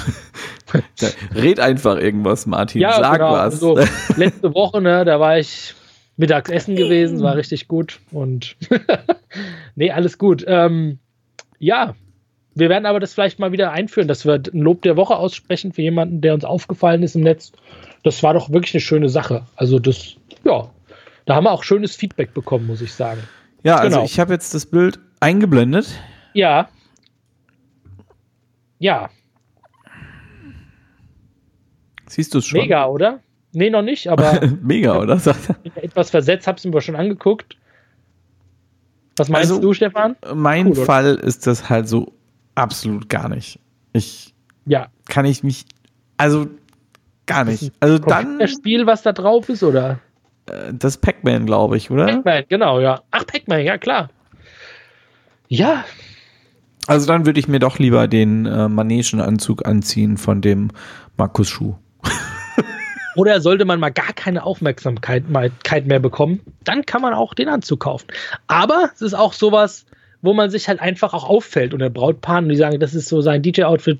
red einfach irgendwas, Martin. Ja, Sag genau. was. Also, letzte Woche, ne, da war ich Mittagsessen gewesen, war richtig gut. Und nee, alles gut. Ähm, ja, wir werden aber das vielleicht mal wieder einführen, dass wir ein Lob der Woche aussprechen für jemanden, der uns aufgefallen ist im Netz. Das war doch wirklich eine schöne Sache. Also das, ja, da haben wir auch schönes Feedback bekommen, muss ich sagen. ja, also genau. ich habe jetzt das Bild eingeblendet. Ja. Ja, Siehst du es schon? mega, oder? Nee, noch nicht, aber Mega, oder? Er. etwas versetzt, hab's mir aber schon angeguckt. Was meinst Also- du, Stefan? Mein Cool, oder? Fall ist das halt so absolut gar nicht. Ich Ja. kann ich mich, also gar nicht. Also dann Das Spiel, was da drauf ist, oder? äh, das Pac-Man, glaube ich, oder? Pac-Man, genau, ja. Ach, Pac-Man, ja, klar. Ja, Also dann würde ich mir doch lieber den äh, Manegenanzug anziehen von dem Markus Schuh. Oder sollte man mal gar keine Aufmerksamkeit mehr bekommen, dann kann man auch den Anzug kaufen. Aber es ist auch sowas, wo man sich halt einfach auch auffällt unter Brautpaaren und die sagen, das ist so sein DJ-Outfit.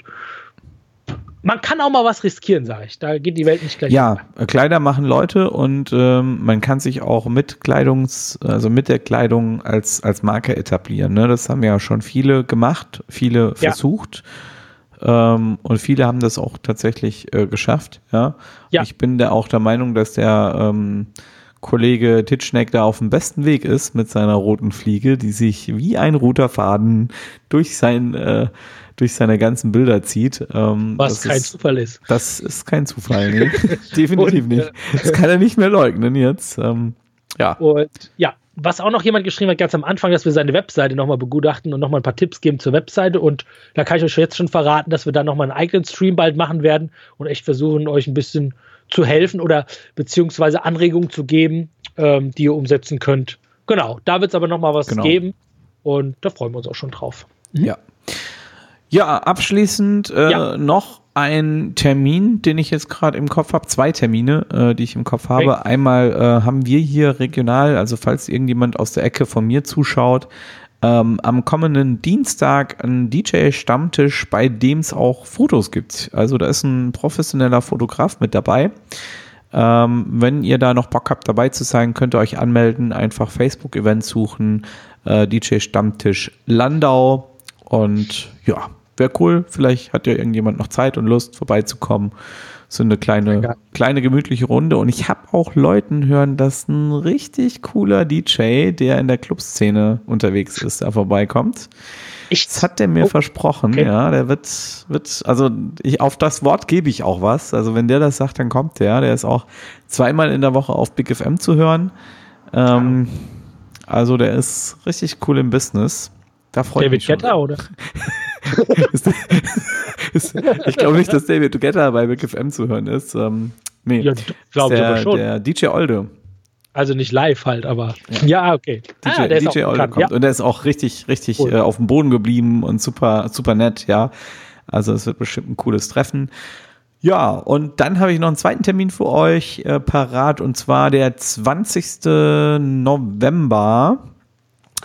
Man kann auch mal was riskieren, sage ich. Da geht die Welt nicht gleich. Ja, äh, Kleider machen Leute und ähm, man kann sich auch mit Kleidungs, also mit der Kleidung als, als Marke etablieren. Ne? Das haben ja schon viele gemacht, viele Ja. versucht. Ähm, und viele haben das auch tatsächlich äh, geschafft. Ja? Ja. Ich bin da auch der Meinung, dass der ähm, Kollege Titschneck da auf dem besten Weg ist mit seiner roten Fliege, die sich wie ein roter Faden durch sein äh, durch seine ganzen Bilder zieht. Ähm, was kein ist, Zufall ist. das ist kein Zufall, nee. Definitiv Und, äh, nicht. Das kann er nicht mehr leugnen jetzt. Ähm, ja. Und ja, was auch noch jemand geschrieben hat, ganz am Anfang, dass wir seine Webseite nochmal begutachten und nochmal ein paar Tipps geben zur Webseite. Und da kann ich euch jetzt schon verraten, dass wir dann nochmal einen eigenen Stream bald machen werden und echt versuchen, euch ein bisschen zu helfen oder beziehungsweise Anregungen zu geben, ähm, die ihr umsetzen könnt. Genau, da wird es aber nochmal was Genau. geben und da freuen wir uns auch schon drauf. Ja. Ja, abschließend äh, Ja. noch ein Termin, den ich jetzt gerade im Kopf habe. Zwei Termine, äh, die ich im Kopf habe. Okay. Einmal äh, haben wir hier regional, also falls irgendjemand aus der Ecke von mir zuschaut, ähm, am kommenden Dienstag einen DJ-Stammtisch, bei dem es auch Fotos gibt. Also da ist ein professioneller Fotograf mit dabei. Ähm, wenn ihr da noch Bock habt, dabei zu sein, könnt ihr euch anmelden, einfach Facebook-Event suchen, äh, DJ Stammtisch Landau und ja, wäre cool. Vielleicht hat ja irgendjemand noch Zeit und Lust, vorbeizukommen. So eine kleine, kleine gemütliche Runde. Und ich habe auch Leuten hören, dass ein richtig cooler DJ, der in der Clubszene unterwegs ist, da vorbeikommt. Ich, Das hat der mir Oh, versprochen, okay. ja. Der wird, wird, also ich, auf das Wort gebe ich auch was. Also wenn der das sagt, dann kommt der. Der ist auch zweimal in der Woche auf Big FM zu hören. Ähm, also der ist richtig cool im Business. Da freue ich David mich schon. Guetta, oder? Ich glaube nicht, dass David Guetta bei Big FM zu hören ist. Ähm, nee, Ja, glaube ich aber schon. der DJ Olde. Also nicht live halt, aber ja, okay. DJ, ah, der DJ Olde kommt. Ja. Und der ist auch richtig, richtig Cool. äh, auf dem Boden geblieben und super, super nett, ja. Also es wird bestimmt ein cooles Treffen. Ja, und dann habe ich noch einen zweiten Termin für euch äh, parat und zwar der 20. November.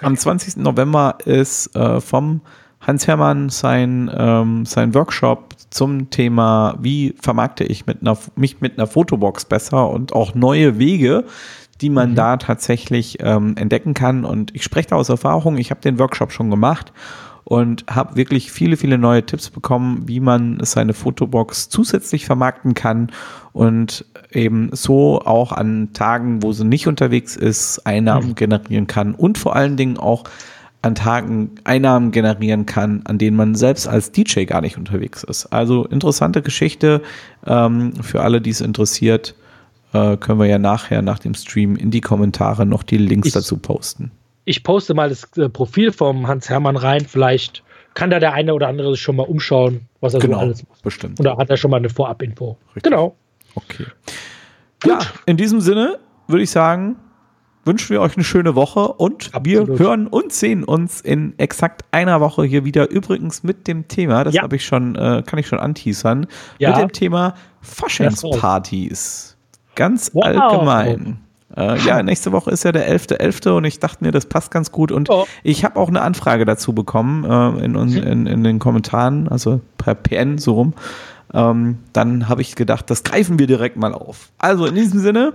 Am 20. November ist äh, vom Hans Hermann sein, ähm, sein Workshop zum Thema, wie vermarkte ich mit einer, mich mit einer Fotobox besser und auch neue Wege, die man da tatsächlich ähm, entdecken kann. Und ich spreche da aus Erfahrung, ich habe den Workshop schon gemacht und habe wirklich viele, viele neue Tipps bekommen, wie man seine Fotobox zusätzlich vermarkten kann und eben so auch an Tagen, wo sie nicht unterwegs ist, Einnahmen generieren kann und vor allen Dingen auch an Tagen Einnahmen generieren kann, an denen man selbst als DJ gar nicht unterwegs ist. Also interessante Geschichte ähm, für alle, die es interessiert. Äh, können wir ja nachher nach dem Stream in die Kommentare noch die Links Ich- dazu posten. Ich poste mal das äh, Profil vom Hans Hermann rein. Vielleicht kann da der eine oder andere sich schon mal umschauen, was er so alles macht. bestimmt. Oder hat er schon mal eine Vorab-Info? Genau. Okay. Ja, in diesem Sinne würde ich sagen, wünschen wir euch eine schöne Woche und Absolut. wir hören und sehen uns in exakt einer Woche hier wieder. Übrigens mit dem Thema, das Ja. habe ich schon, äh, kann ich schon anteasern, Ja. mit dem Thema Faschingspartys. Ganz Wow. allgemein. Äh, ja, nächste Woche ist ja der 11.11. und ich dachte mir, das passt ganz gut. Und Ja. ich habe auch eine Anfrage dazu bekommen äh, in, in, in den Kommentaren, also per PN so rum. Ähm, dann habe ich gedacht, das greifen wir direkt mal auf. Also in diesem Sinne,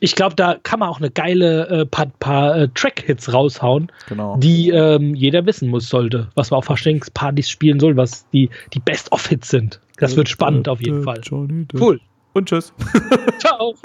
Ich glaube, da kann man auch eine geile äh, paar, paar äh, Track-Hits raushauen, genau. die ähm, jeder wissen muss sollte, was man auf Faschingspartys spielen soll, was die, die Best-of-Hits sind. Das wird spannend auf jeden Fall. Johnny Depp. Cool. Und tschüss. Ciao.